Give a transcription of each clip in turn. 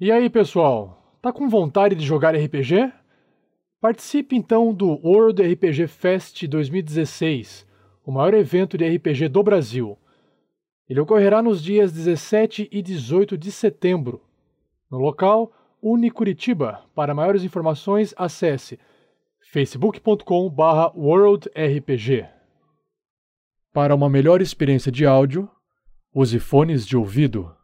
E aí, pessoal? Tá com vontade de jogar RPG? Participe então do World RPG Fest 2016, o maior evento de RPG do Brasil. Ele ocorrerá nos dias 17 e 18 de setembro. No local Unicuritiba. Para maiores informações, acesse facebook.com/worldrpg. Para uma melhor experiência de áudio, use fones de ouvido.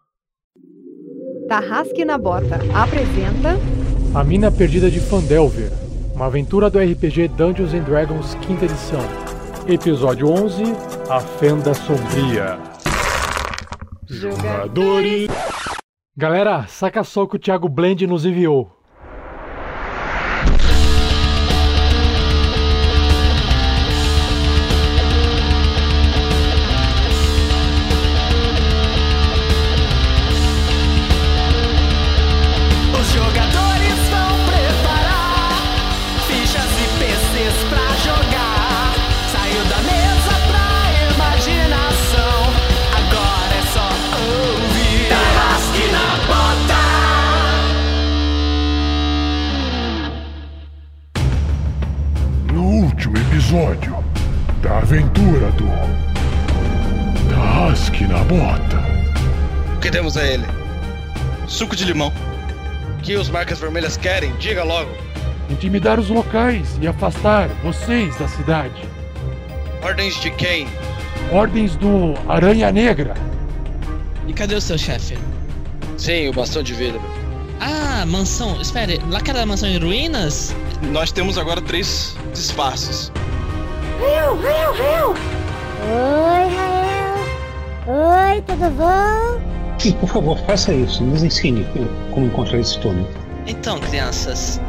Tarrasque na Bota apresenta A Mina Perdida de Fandelver, uma aventura do RPG Dungeons and Dragons quinta edição. Episódio 11, A Fenda Sombria. Jogadores. Galera, saca só o que o Thiago Blend nos enviou. Suco de limão. O que os marcas vermelhas querem? Diga logo. Intimidar os locais e afastar vocês da cidade. Ordens de quem? Ordens do Aranha Negra. E cadê o seu chefe? Sim, o bastão de vidro. Ah, mansão. Espere, lá aquela mansão em ruínas? Nós temos agora três disfarces. Oi, Rael. Oi, tudo bom? Sim, por favor, faça isso. Nos ensine como encontrar esse túnel. Então, crianças,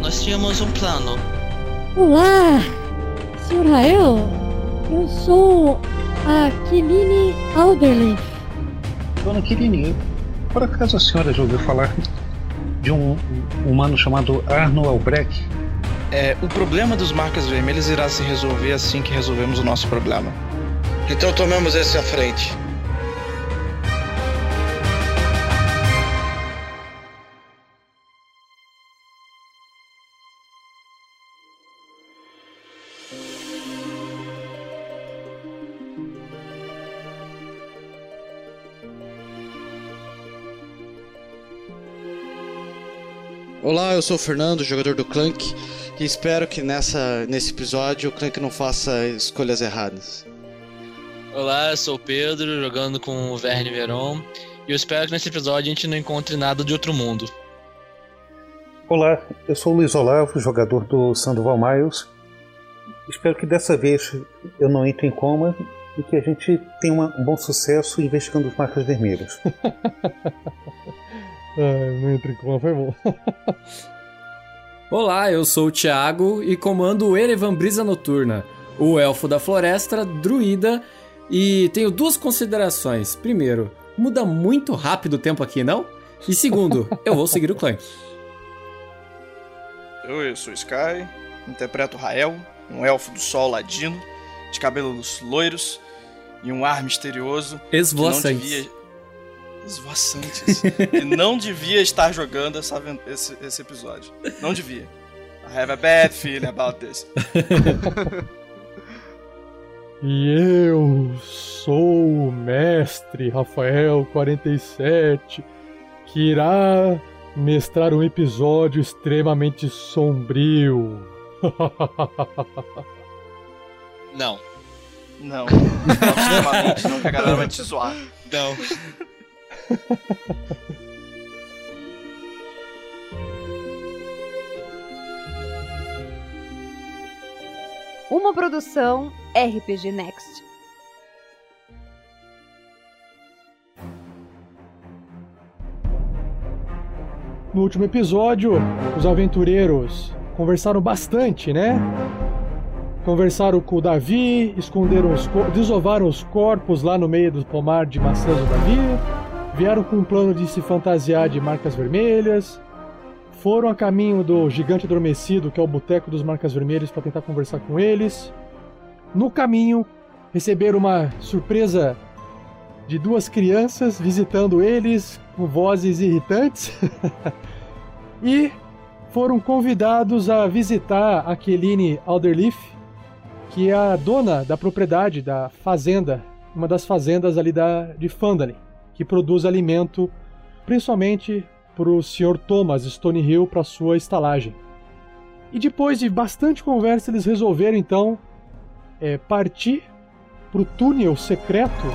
nós tínhamos um plano. Olá, Sr. Rael. Eu sou a Keline Alderleif. Dona Kirini, por acaso a senhora já ouviu falar de um humano chamado Arno Albrecht? É, o problema dos marcas vermelhas irá se resolver assim que resolvemos o nosso problema. Então tomemos esse à frente. Olá, eu sou o Fernando, jogador do Clank, e espero que nessa, nesse episódio o Clank não faça escolhas erradas. Olá, eu sou o Pedro, jogando com o Verne Veron. E eu espero que nesse episódio a gente não encontre nada de outro mundo. Olá, eu sou o Luiz Olavo, jogador do Sandoval Miles. Espero que dessa vez eu não entre em coma e que a gente tenha uma- um bom sucesso investigando as marcas vermelhas. Ah, não entra em coma, foi bom. Olá, eu sou o Thiago e comando o Erevan Brisa Noturna, o elfo da floresta, druida, e tenho duas considerações. Primeiro, muda muito rápido o tempo aqui, não? E segundo, eu vou seguir o clã. Eu, eu sou Sky, interpreto Rael, um elfo do sol ladino, de cabelos loiros e um ar misterioso. que não Esvoaçantes. devia- Esvoaçantes. e não devia estar jogando essa esse, esse episódio. Não devia. I have a bad feeling about this. E eu sou o mestre Rafael 47, que irá mestrar um episódio extremamente sombrio. Não, Não. Não, extremamente não, que a galera vai te zoar. não. uma produção RPG Next. No último episódio, os aventureiros conversaram bastante, né? Conversaram com o Davi, esconderam os desovaram os corpos lá no meio do pomar de maçãs do Davi, vieram com um plano de se fantasiar de marcas vermelhas, foram a caminho do gigante adormecido, que é o boteco dos marcas vermelhas, para tentar conversar com eles. No caminho, receberam uma surpresa de duas crianças visitando eles com vozes irritantes. e foram convidados a visitar a Keline Alderleaf, que é a dona da propriedade da fazenda, uma das fazendas ali da, de Fandalin, que produz alimento principalmente para o Sr. Thomas Stonehill para sua estalagem. E depois de bastante conversa, eles resolveram então é, partir para o túnel secreto.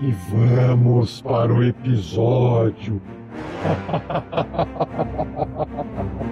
E vamos para o episódio.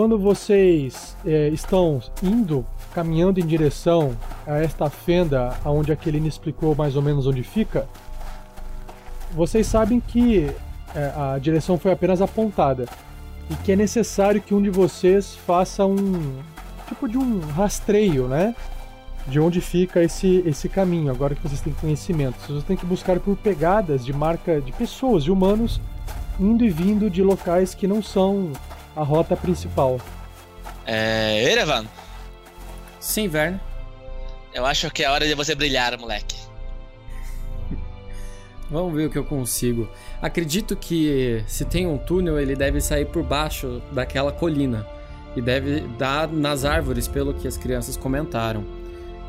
Quando vocês é, estão indo, caminhando em direção a esta fenda onde a Kelly explicou mais ou menos onde fica, vocês sabem que é, a direção foi apenas apontada e que é necessário que um de vocês faça um tipo de um rastreio, né? De onde fica esse, esse caminho, agora que vocês têm conhecimento. Vocês têm que buscar por pegadas de marca de pessoas, de humanos, indo e vindo de locais que não são a rota principal. É. Erevan, Sim, Verne. eu acho que é hora de você brilhar, moleque. Vamos ver o que eu consigo. Acredito que se tem um túnel, ele deve sair por baixo daquela colina. E deve dar nas árvores, pelo que as crianças comentaram.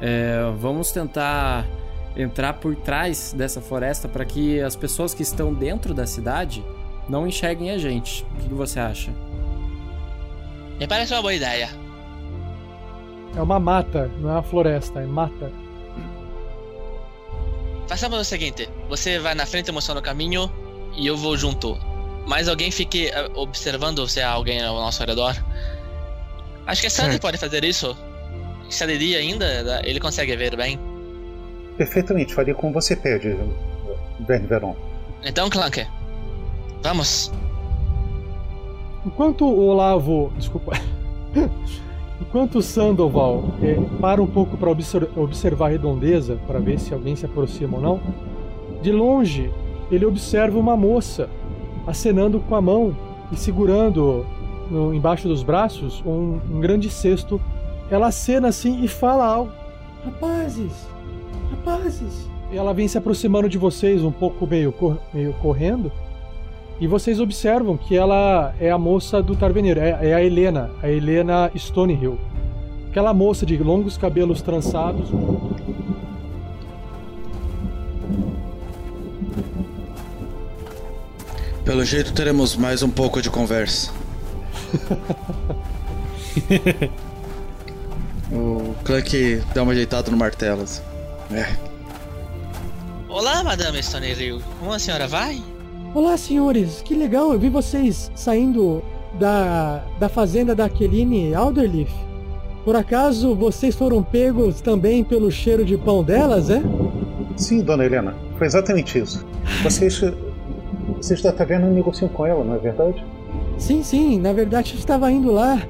É, vamos tentar entrar por trás dessa floresta para que as pessoas que estão dentro da cidade não enxerguem a gente. O que que você acha? Me parece uma boa ideia. É uma mata, não é uma floresta, é mata. Façamos o seguinte: você vai na frente mostrando o caminho e eu vou junto. Mas alguém fique eh, observando se há alguém ao nosso redor. Acho que Sandy Certo. pode fazer isso. Se é de dia ainda, ele consegue ver bem. Perfeitamente, faria como você pede, Verne Veron. Então, Clank, vamos. Enquanto o Olavo. Desculpa. Enquanto o Sandoval é, para um pouco para observar a redondeza, para ver se alguém se aproxima ou não, de longe ele observa uma moça acenando com a mão e segurando no- embaixo dos braços um, um grande cesto. Ela acena assim e fala algo. Rapazes! Rapazes! E ela vem se aproximando de vocês um pouco meio, meio correndo. E vocês observam que ela é a moça do Tarveneiro, é, é a Helena, a Helena Stonehill. Aquela moça de longos cabelos trançados. Pelo jeito teremos mais um pouco de conversa. o Clank dá uma ajeitada no martelo. assim. É. Olá, Madame Stonehill. Como a senhora vai? Olá, senhores. Que legal. Eu vi vocês saindo da, da fazenda da Aqueline Alderleaf. Por acaso vocês foram pegos também pelo cheiro de pão delas, é? Sim, dona Helena, foi exatamente isso. Vocês, vocês da taverna negociam com ela, não é verdade? Sim, sim. Na verdade, eu estava indo lá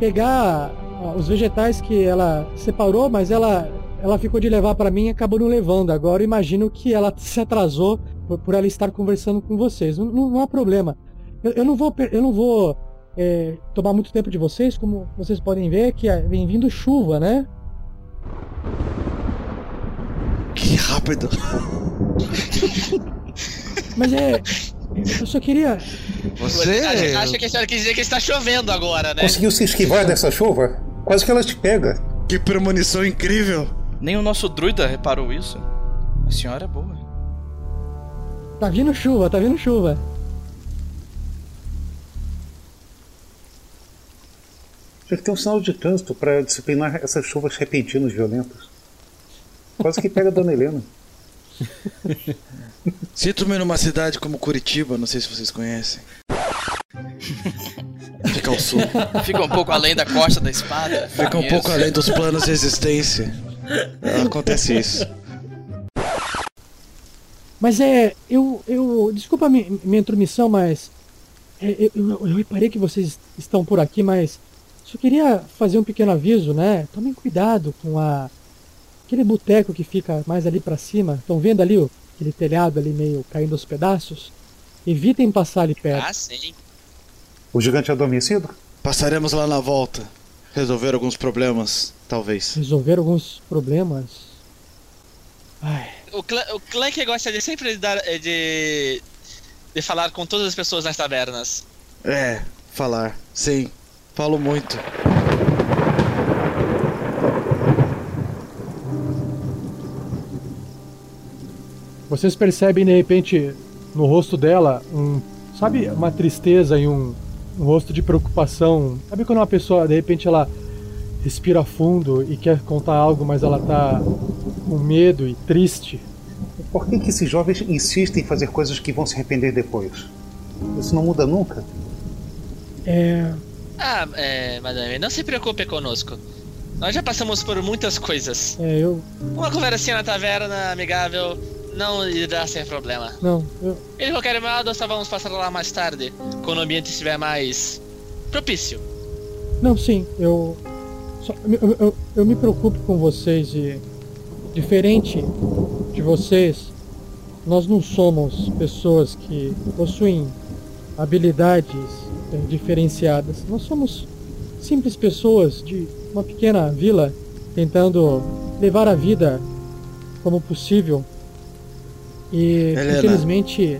pegar ah, os vegetais que ela separou, mas ela, ela ficou de levar para mim e acabou não levando. Agora imagino que ela se atrasou por, por ela estar conversando com vocês. Não, não- não há problema. Eu, eu não vou, eu não vou é, tomar muito tempo de vocês, como vocês podem ver, que é- vem vindo chuva, né? Que rápido! Mas é. Eu só queria. Você. Acha, acha que a senhora quis dizer que está chovendo agora, né? Conseguiu se esquivar dessa chuva? Quase que ela te pega. Que premonição incrível! Nem o nosso druida reparou isso. A senhora é boa. Tá vindo chuva, tá vindo chuva. Tinha que ter um sinal de trânsito para disciplinar essas chuvas repentinas violentas. Quase que pega a dona Helena. Sinto-me numa cidade como Curitiba, não sei se vocês conhecem. Fica ao sul. Fica um pouco além da costa da espada. Fica um Isso. pouco além dos planos de existência. Acontece isso. Mas é. Eu. eu desculpa a mi- minha intromissão, mas. é, eu, eu, eu reparei que vocês estão por aqui, mas. Só queria fazer um pequeno aviso, né? Tomem cuidado com a. Aquele boteco que fica mais ali pra cima. Estão vendo ali o, aquele telhado ali meio caindo aos pedaços? Evitem passar ali perto. Ah, sim. O gigante adormecido? Passaremos lá na volta. Resolver alguns problemas, talvez. Resolver alguns problemas. Ai. O, Cla o Clank gosta de sempre dar, eh, de, de falar com todas as pessoas nas tavernas. É, falar. Sim, falo muito. Vocês percebem de repente no rosto dela um, sabe, uma tristeza e um, um rosto de preocupação. Sabe quando uma pessoa de repente ela respira fundo e quer contar algo, mas ela tá com medo e triste? Por que, que esses jovens insistem em fazer coisas que vão se arrepender depois? Isso não muda nunca? É. Ah, é, madame, não se preocupe conosco. Nós já passamos por muitas coisas. É, eu. Uma conversinha na taverna amigável não irá ser problema. Não, eu. E de qualquer modo, só vamos passar lá mais tarde, quando o ambiente estiver mais propício. Não, sim, eu. Só- eu, eu, eu me preocupo com vocês e. Diferente de vocês, nós não somos pessoas que possuem habilidades eh, diferenciadas. Nós somos simples pessoas de uma pequena vila tentando levar a vida como possível. E Helena. infelizmente.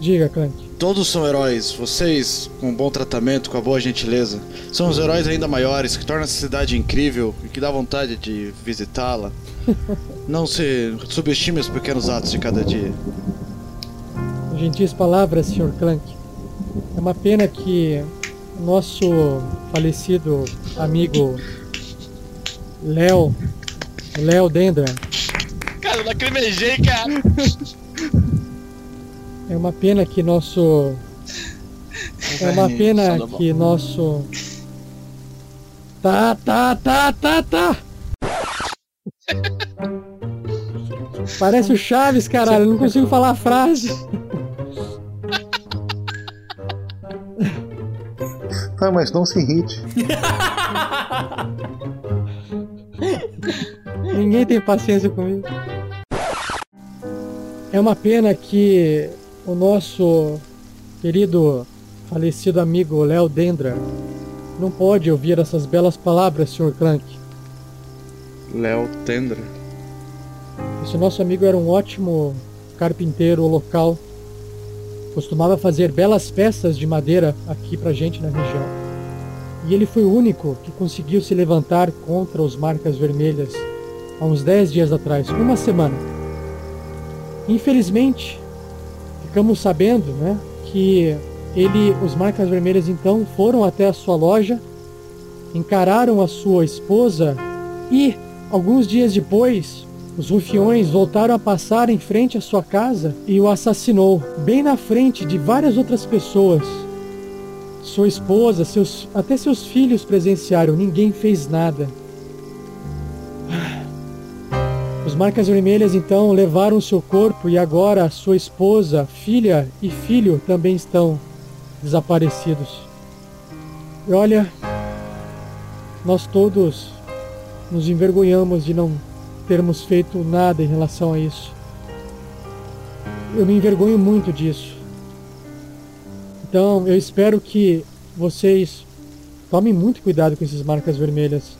Diga, Clank. Todos são heróis. Vocês, com um bom tratamento, com a boa gentileza, são os heróis ainda maiores que tornam essa cidade incrível e que dá vontade de visitá-la. Não se subestime os pequenos atos de cada dia. Gentis palavras, Sr. Clank. É uma pena que o nosso falecido amigo Léo, Léo Dendra, Cara, eu lacrimejei, cara. é uma pena que nosso é uma pena que nosso Tá, tá, tá, tá, tá. Parece o Chaves, caralho, eu não consigo falar a frase. Ah, mas não se irrite. Ninguém tem paciência comigo. É uma pena que o nosso querido falecido amigo Léo Dendra não pode ouvir essas belas palavras, Sr. Clank. Léo Tendra. Esse nosso amigo era um ótimo carpinteiro local. Costumava fazer belas peças de madeira aqui pra gente na região. E ele foi o único que conseguiu se levantar contra os marcas vermelhas há uns 10 dias atrás, uma semana. Infelizmente, ficamos sabendo, né, que ele, os marcas vermelhas então foram até a sua loja, encararam a sua esposa e alguns dias depois, os rufiões voltaram a passar em frente à sua casa e o assassinou, bem na frente de várias outras pessoas. Sua esposa, seus, até seus filhos presenciaram, ninguém fez nada. Os marcas vermelhas então levaram seu corpo e agora sua esposa, filha e filho também estão desaparecidos. E olha, nós todos nos envergonhamos de não termos feito nada em relação a isso. Eu me envergonho muito disso. Então, eu espero que vocês tomem muito cuidado com essas marcas vermelhas.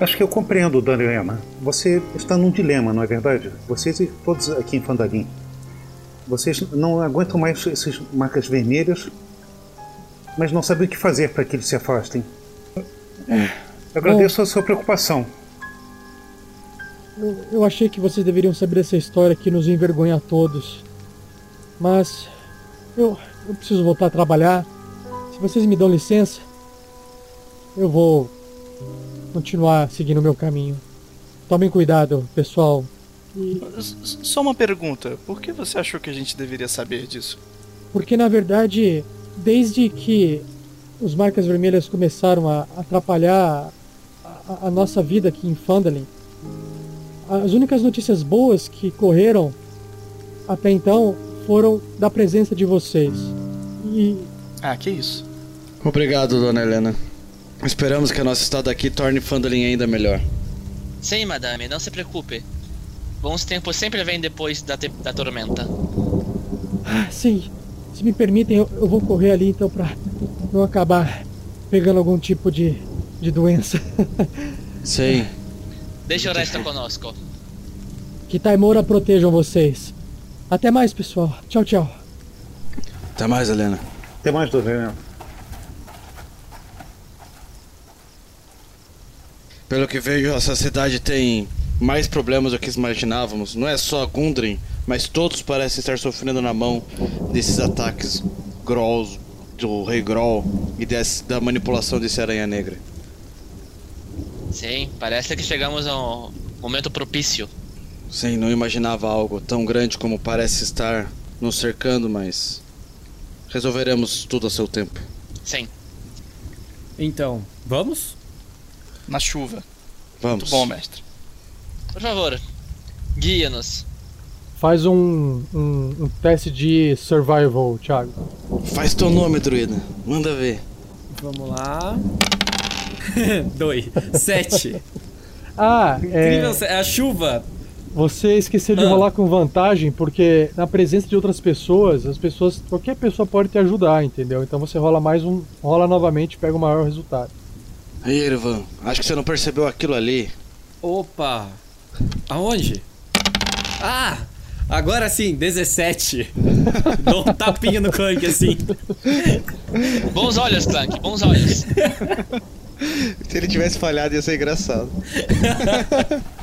Acho que eu compreendo, Dona Helena. Você está num dilema, não é verdade? Vocês e todos aqui em Fandalim. Vocês não aguentam mais essas marcas vermelhas, mas não sabem o que fazer para que eles se afastem. Eu agradeço a sua preocupação. Eu, eu achei que vocês deveriam saber essa história que nos envergonha a todos. Mas eu, eu preciso voltar a trabalhar. Se vocês me dão licença, eu vou continuar seguindo o meu caminho. Tomem cuidado, pessoal. Só uma pergunta. Por que você achou que a gente deveria saber disso? porque na verdade, desde que os marcas vermelhas começaram a atrapalhar a, a nossa vida aqui em Fandalin, as únicas notícias boas que correram até então foram da presença de vocês. E Ah, que isso. Obrigado, dona Helena. Esperamos que a nosso estado aqui torne Fandalin ainda melhor. Sim, madame, não se preocupe. Bons tempos sempre vêm depois da, te- da tormenta. Ah, sim, se me permitem, eu, eu vou correr ali então pra não acabar pegando algum tipo de, de doença. Sim. Deixa o resto conosco. que Taimora protejam vocês. Até mais, pessoal. Tchau, tchau. Até mais, Helena. Até mais, Helena. Pelo que vejo, essa cidade tem mais problemas do que imaginávamos. Não é só Gundren, mas todos parecem estar sofrendo na mão desses ataques Grolls, do Rei Groll e desse, da manipulação desse Aranha Negra. Sim, parece que chegamos a um momento propício. Sim, não imaginava algo tão grande como parece estar nos cercando, mas resolveremos tudo a seu tempo. Sim. Então, vamos? Na chuva. Vamos. Muito bom, mestre. Por favor, guia-nos. Faz um, um, um teste de survival, Thiago. Faz teu nome, druida. Manda ver. Vamos lá. Dois. Sete. Ah, Incrível, é, é a chuva. você esqueceu de Ah. rolar com vantagem, porque na presença de outras pessoas, as pessoas, qualquer pessoa pode te ajudar, entendeu? Então você rola mais um, rola novamente e pega o maior resultado. Aí, Ervan, acho que você não percebeu aquilo ali. Opa! Aonde? Ah! Agora sim, 17. Dou um tapinha no Clank assim. Bons olhos, Clank, bons olhos. Se ele tivesse falhado, ia ser engraçado.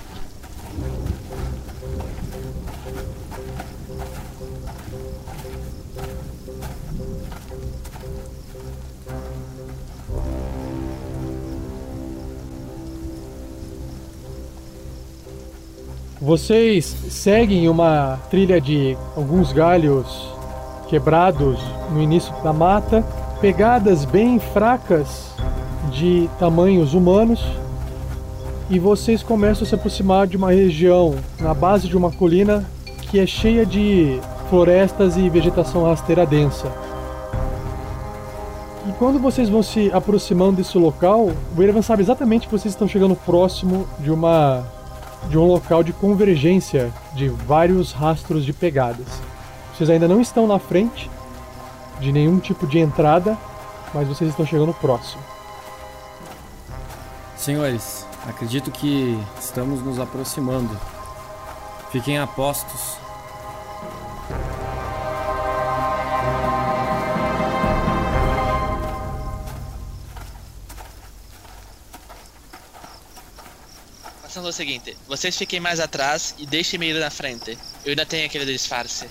Vocês seguem uma trilha de alguns galhos quebrados no início da mata, pegadas bem fracas de tamanhos humanos, e vocês começam a se aproximar de uma região na base de uma colina que é cheia de florestas e vegetação rasteira densa. E quando vocês vão se aproximando desse local, o Erevan sabe exatamente que vocês estão chegando próximo de uma de um local de convergência de vários rastros de pegadas. Vocês ainda não estão na frente de nenhum tipo de entrada, mas vocês estão chegando próximo. Senhores, acredito que estamos nos aproximando. Fiquem a o seguinte, vocês fiquem mais atrás e deixem-me ir na frente. Eu ainda tenho aquele disfarce.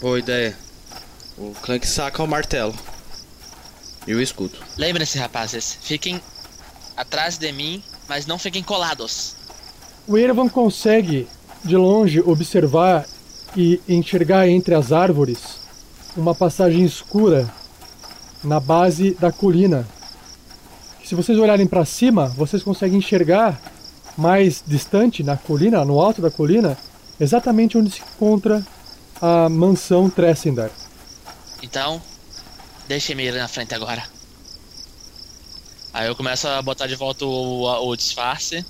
Boa ideia. O Clank saca o martelo. E o escudo. Lembrem-se, rapazes, fiquem atrás de mim, mas não fiquem colados. O Erevan consegue de longe observar e enxergar entre as árvores uma passagem escura na base da colina. Se vocês olharem para cima, vocês conseguem enxergar mais distante na colina, no alto da colina, exatamente onde se encontra a mansão Tressendar. Então, deixem-me ir na frente agora. Aí eu começo a botar de volta o, o disfarce.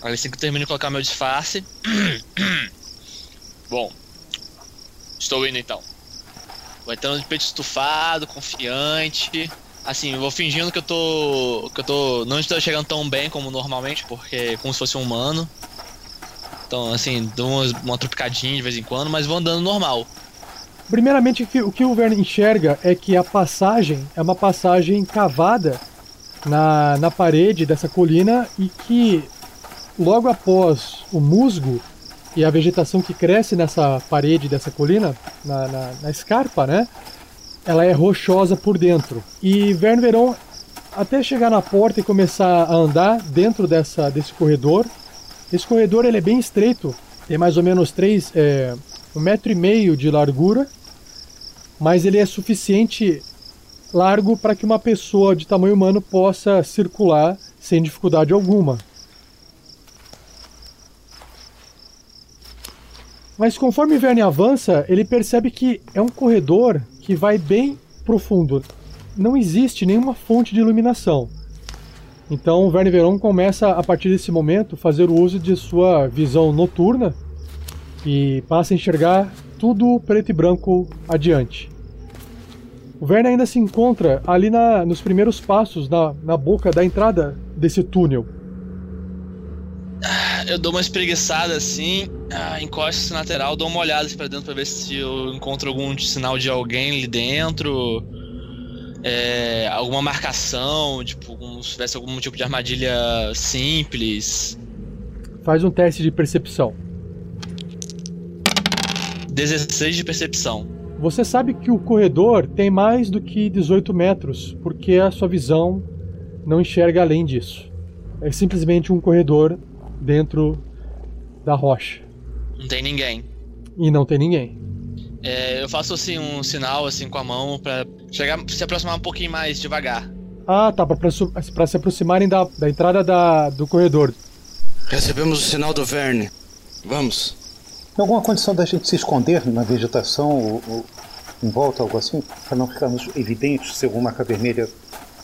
Aí assim que eu termino de colocar meu disfarce. Bom, estou indo então. Vou entrando de peito estufado, confiante. Assim, vou fingindo que eu tô. que eu tô. não estou chegando tão bem como normalmente, porque como se fosse um humano. Então, assim, dou umas- uma tropicadinha de vez em quando, mas vou andando normal. Primeiramente, o que o Verne enxerga é que a passagem é uma passagem cavada na, na parede dessa colina e que logo após o musgo e a vegetação que cresce nessa parede dessa colina, na, na, na escarpa, né? Ela é rochosa por dentro. E Verne Veron, até chegar na porta e começar a andar dentro dessa, desse corredor, esse corredor ele é bem estreito, tem mais ou menos três, é, um metro e meio de largura, mas ele é suficiente largo para que uma pessoa de tamanho humano possa circular sem dificuldade alguma. Mas conforme Verne avança, ele percebe que é um corredor que vai bem profundo. Não existe nenhuma fonte de iluminação. Então Verne Veron começa a partir desse momento fazer o uso de sua visão noturna e passa a enxergar tudo preto e branco adiante. O Verne ainda se encontra ali na, nos primeiros passos, na, na boca da entrada desse túnel. Eu dou uma espreguiçada assim, ah, encosto na lateral, dou uma olhada assim pra dentro pra ver se eu encontro algum sinal de alguém ali dentro. É, alguma marcação, tipo, como se tivesse algum tipo de armadilha simples. Faz um teste de percepção. 16 de percepção. Você sabe que o corredor tem mais do que 18 metros, porque a sua visão não enxerga além disso. É simplesmente um corredor dentro da rocha. Não tem ninguém. E não tem ninguém. É, eu faço assim um sinal assim com a mão pra chegar, se aproximar um pouquinho mais devagar. Ah, tá, pra, pra se aproximarem da, da entrada da, do corredor. Recebemos o sinal do Verne. Vamos. Tem alguma condição da gente se esconder na vegetação ou, ou em volta, algo assim? Para não ficarmos evidentes se alguma marca vermelha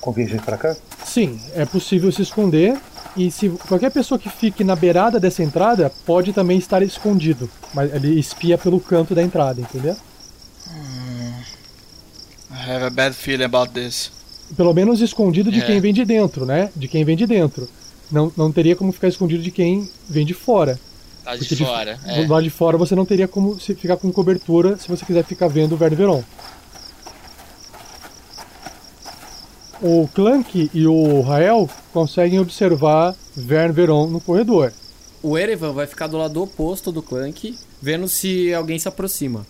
convergir para cá? Sim, é possível se esconder. E se qualquer pessoa que fique na beirada dessa entrada pode também estar escondido. Mas ele espia pelo canto da entrada, entendeu? I have a bad feeling about this. Pelo menos escondido de É. quem vem de dentro, né? De quem vem de dentro. Não, não teria como ficar escondido de quem vem de fora. Tá de Porque fora. é. Do lado de fora você não teria como ficar com cobertura se você quiser ficar vendo o Verne Veron. O Clank e o Rael conseguem observar Verne Veron no corredor. O Erevan vai ficar do lado oposto do Clank, vendo se alguém se aproxima.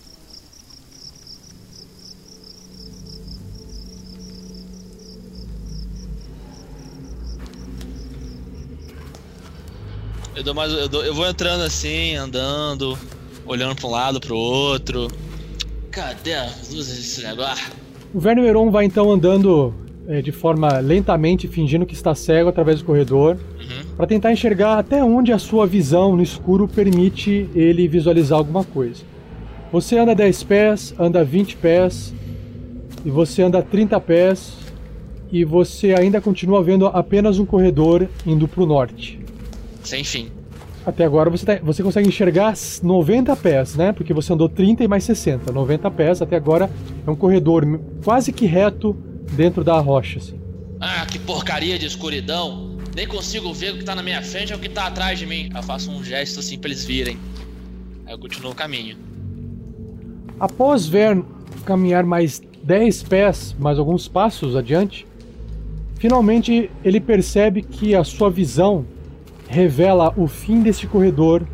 Eu dou mais. Eu, dou- eu vou entrando assim, andando, olhando pra um lado, pro outro. Cadê as luzes desse negócio? O Verne Veron vai então andando eh, de forma lentamente, fingindo que está cego através do corredor, para tentar enxergar até onde a sua visão no escuro permite ele visualizar alguma coisa. Você anda 10 pés, anda 20 pés, e você anda 30 pés, e você ainda continua vendo apenas um corredor indo para o norte. Sem fim. Até agora você, tá- você consegue enxergar 90 pés, né? Porque você andou 30 e mais 60. 90 pés até agora é um corredor quase que reto dentro da rocha. Assim. Ah, que porcaria de escuridão. Nem consigo ver o que tá na minha frente ou o que tá atrás de mim. Eu faço um gesto assim pra eles virem. Aí eu continuo o caminho. Após Vern caminhar mais 10 pés, mais alguns passos adiante, finalmente ele percebe que a sua visão revela o fim deste corredor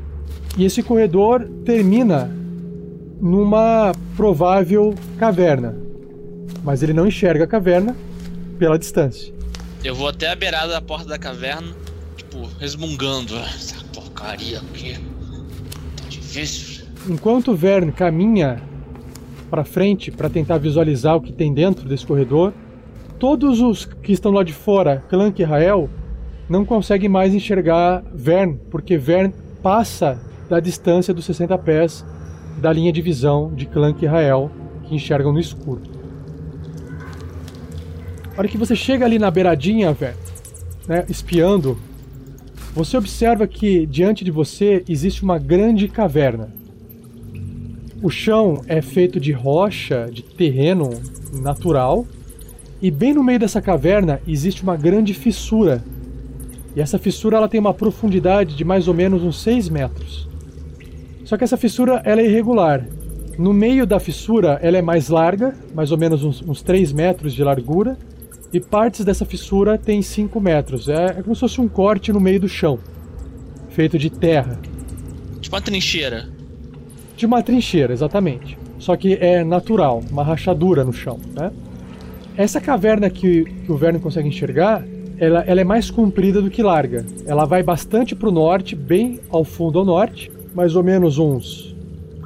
e esse corredor termina numa provável caverna. Mas ele não enxerga a caverna pela distância. Eu vou até a beirada da porta da caverna, tipo, resmungando. "Ah, Essa porcaria aqui. Tá difícil. Enquanto Vern caminha para frente para tentar visualizar o que tem dentro desse corredor, todos os que estão lá de fora, Clank e Rael, não conseguem mais enxergar Vern, porque Vern passa da distância dos 60 pés da linha de visão de Clank e Rael, que enxergam no escuro. Hora que você chega ali na beiradinha, Vern, né, espiando, você observa que diante de você existe uma grande caverna. O chão é feito de rocha, de terreno natural, e bem no meio dessa caverna existe uma grande fissura. E essa fissura ela tem uma profundidade de mais ou menos uns 6 metros. Só que essa fissura ela é irregular. No meio da fissura ela é mais larga, mais ou menos uns, uns 3 metros de largura, e partes dessa fissura têm 5 metros. É, é como se fosse um corte no meio do chão, feito de terra. Tipo uma trincheira. De uma trincheira, exatamente. Só que é natural, uma rachadura no chão, né? Essa caverna que, que o Verne consegue enxergar, ela, ela é mais comprida do que larga. Ela vai bastante para o norte, bem ao fundo ao norte, mais ou menos uns,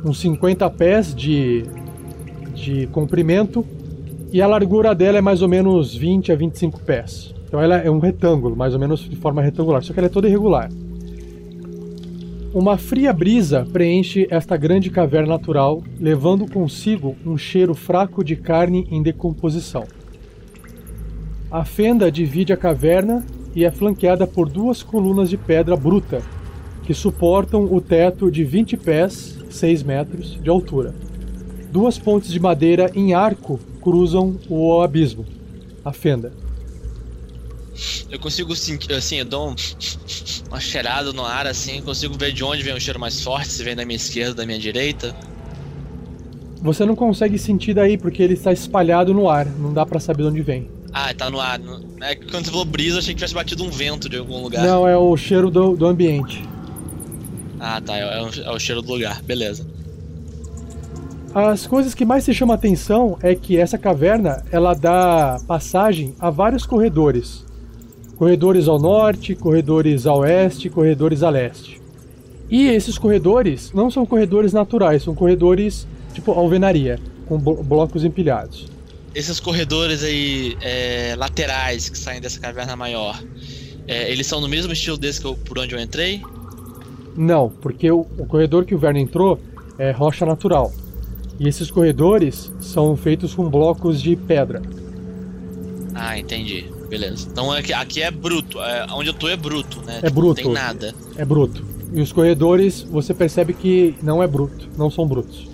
uns 50 pés de, de comprimento e a largura dela é mais ou menos 20 a 25 pés. Então ela é um retângulo, mais ou menos de forma retangular, só que ela é toda irregular. Uma fria brisa preenche esta grande caverna natural, levando consigo um cheiro fraco de carne em decomposição. A fenda divide a caverna e é flanqueada por duas colunas de pedra bruta, que suportam o teto de 20 pés, 6 metros, de altura. Duas pontes de madeira em arco cruzam o abismo, a fenda. Eu consigo sentir, assim, eu dou um, uma cheirada no ar, assim, consigo ver de onde vem o cheiro mais forte, se vem da minha esquerda ou da minha direita. Você não consegue sentir daí porque ele está espalhado no ar, não dá pra saber de onde vem. Ah, tá no ar. É que quando você falou brisa, eu achei que tivesse batido um vento de algum lugar. Não, é o cheiro do, do ambiente. Ah, tá, é, o- é o cheiro do lugar, beleza. As coisas que mais se chamam a atenção é que essa caverna ela dá passagem a vários corredores. Corredores ao norte, corredores a oeste, corredores a leste. E esses corredores não são corredores naturais, são corredores tipo alvenaria, com blo- blocos empilhados. Esses corredores aí é, laterais que saem dessa caverna maior, é, eles são no mesmo estilo desse que eu, por onde eu entrei? Não, porque o, o corredor que o Verno entrou é rocha natural. E esses corredores são feitos com blocos de pedra. Ah, entendi. Beleza. Então aqui, aqui é bruto. É, onde eu tô é bruto, né? É Tipo, bruto. Não tem nada. É bruto. E os corredores, você percebe que não é bruto, não são brutos.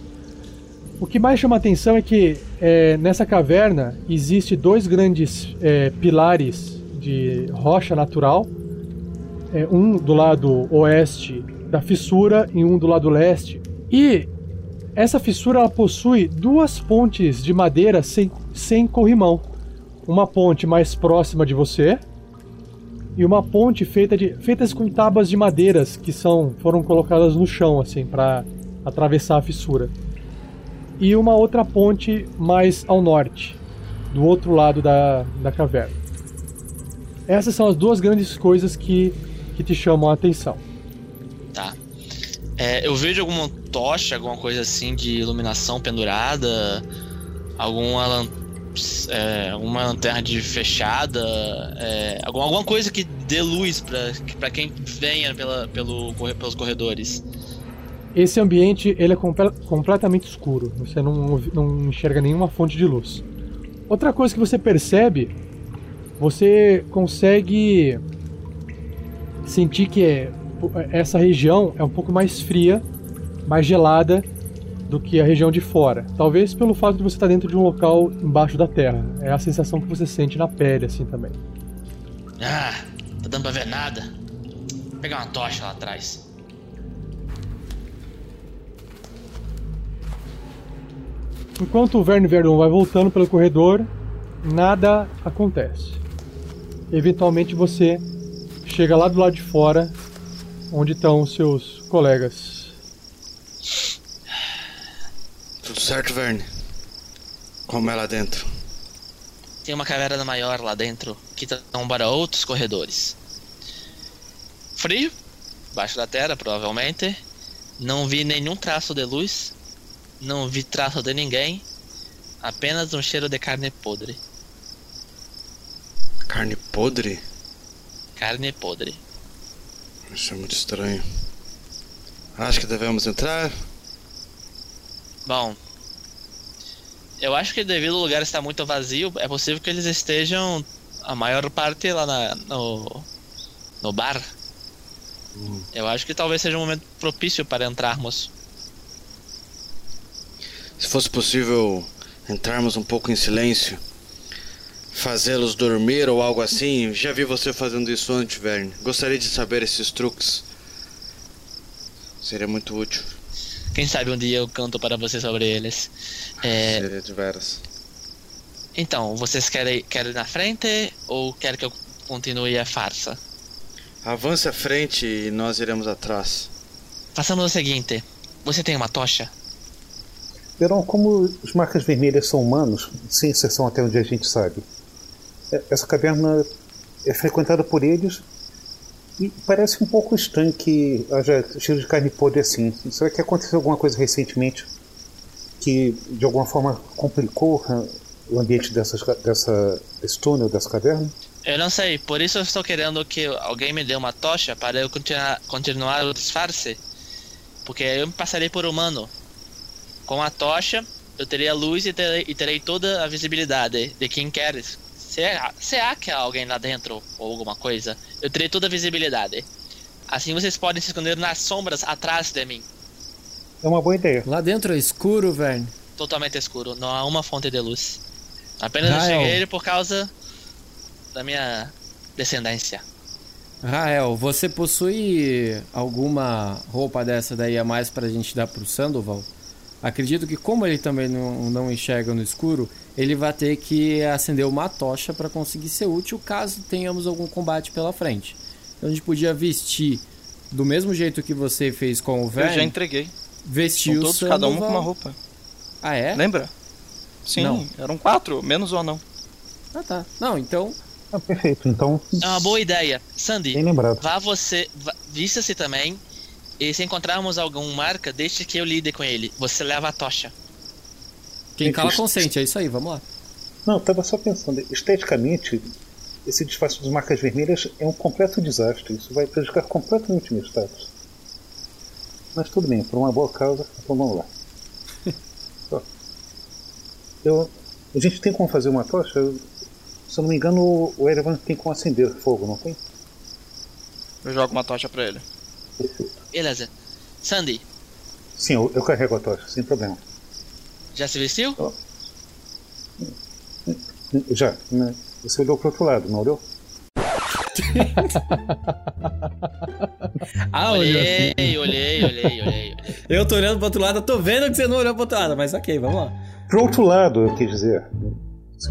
O que mais chama atenção é que é, nessa caverna existe dois grandes é, pilares de rocha natural, é, um do lado oeste da fissura e um do lado leste. E essa fissura possui duas pontes de madeira sem, sem corrimão. Uma ponte mais próxima de você e uma ponte feita de feitas com tábuas de madeiras que são foram colocadas no chão assim para atravessar a fissura. E uma outra ponte mais ao norte, do outro lado da, da caverna. Essas são as duas grandes coisas que, que te chamam a atenção. Tá. É, eu vejo alguma tocha, alguma coisa assim de iluminação pendurada, alguma, lan- é, alguma lanterna de fechada, é, alguma, alguma coisa que dê luz pra quem venha pela, pelo, pelos corredores. Esse ambiente ele é comple- completamente escuro. Você não, não enxerga nenhuma fonte de luz. Outra coisa que você percebe, você consegue sentir que é- essa região é um pouco mais fria, mais gelada do que a região de fora. Talvez pelo fato de você estar dentro de um local embaixo da terra. É a sensação que você sente na pele assim também. Ah, tá dando pra ver nada. Vou pegar uma tocha lá atrás. Enquanto o Verne Verdon vai voltando pelo corredor, nada acontece. Eventualmente você chega lá do lado de fora, onde estão os seus colegas. Tudo certo, Verne? Como é lá dentro? Tem uma caverna maior lá dentro que estão para outros corredores. Frio, baixo da terra, provavelmente. Não vi nenhum traço de luz. Não vi traço de ninguém. Apenas um cheiro de carne podre. Carne podre? Carne podre. Isso é muito estranho. Acho que devemos entrar. Bom, eu acho que devido ao lugar estar muito vazio, é possível que eles estejam a maior parte lá na- no, no bar. Eu acho que talvez seja um momento propício para entrarmos. Se fosse possível entrarmos um pouco em silêncio, fazê-los dormir ou algo assim. Já vi você fazendo isso antes, Verne. Gostaria de saber esses truques. Seria muito útil. Quem sabe um dia eu canto para você sobre eles. É, Seria de veras. então, vocês querem, querem ir na frente ou querem que eu continue a farsa? Avance à frente e nós iremos atrás. Façamos o seguinte: você tem uma tocha? Verão, como os marcas vermelhas são humanos, sem exceção até onde a gente sabe, essa caverna é frequentada por eles e parece um pouco estranho que haja cheiro de carne podre assim. Será que aconteceu alguma coisa recentemente que de alguma forma complicou ah, o ambiente dessas, dessa, desse túnel, dessa caverna? Eu não sei, por isso eu estou querendo que alguém me dê uma tocha para eu continuar, continuar o disfarce. Porque eu me passarei por humano. Com a tocha, eu terei a luz e terei, e terei toda a visibilidade de quem quer. Se, há- se há que há alguém lá dentro ou alguma coisa, eu terei toda a visibilidade. Assim vocês podem se esconder nas sombras atrás de mim. É uma boa ideia. Lá dentro é escuro, Verne. Totalmente escuro, não há uma fonte de luz. Apenas eu Rael. cheguei por causa da minha descendência. Rael, você possui alguma roupa dessa daí a mais pra gente dar pro Sandoval? Acredito que como ele também não, não enxerga no escuro, ele vai ter que acender uma tocha pra conseguir ser útil caso tenhamos algum combate pela frente. Então a gente podia vestir do mesmo jeito que você fez com o Eu Verne. já entreguei. Vestir São o todos, cada um com uma roupa. Ah, é? Lembra? Sim, Não. eram quatro, menos ou não. Ah, tá. Não, então. Ah, perfeito. Então, É uma boa ideia. Sandy, bem lembrado. vá você, vá- vista-se também. E se encontrarmos algum marca, deixe que eu lide com ele. Você leva a tocha. Quem cala consente, é isso aí, vamos lá. Não, eu tava só pensando, esteticamente, esse disfarce dos marcas vermelhas é um completo desastre. Isso vai prejudicar completamente meu status. Mas tudo bem, por uma boa causa, então vamos lá. Ó, eu, a gente tem como fazer uma tocha? Se eu não me engano, o Erevan tem como acender fogo, não tem? Eu jogo uma tocha pra ele. Beleza. Sandy, Sim, eu, eu carrego a tocha, sem problema. já se vestiu? Já, né? Você olhou pro outro lado, não olhou? Ah, olhei, olhei, olhei, olhei, olhei. Eu tô olhando pro outro lado, eu tô vendo que você não olhou pro outro lado, mas ok, vamos lá. Pro outro lado, eu quis dizer.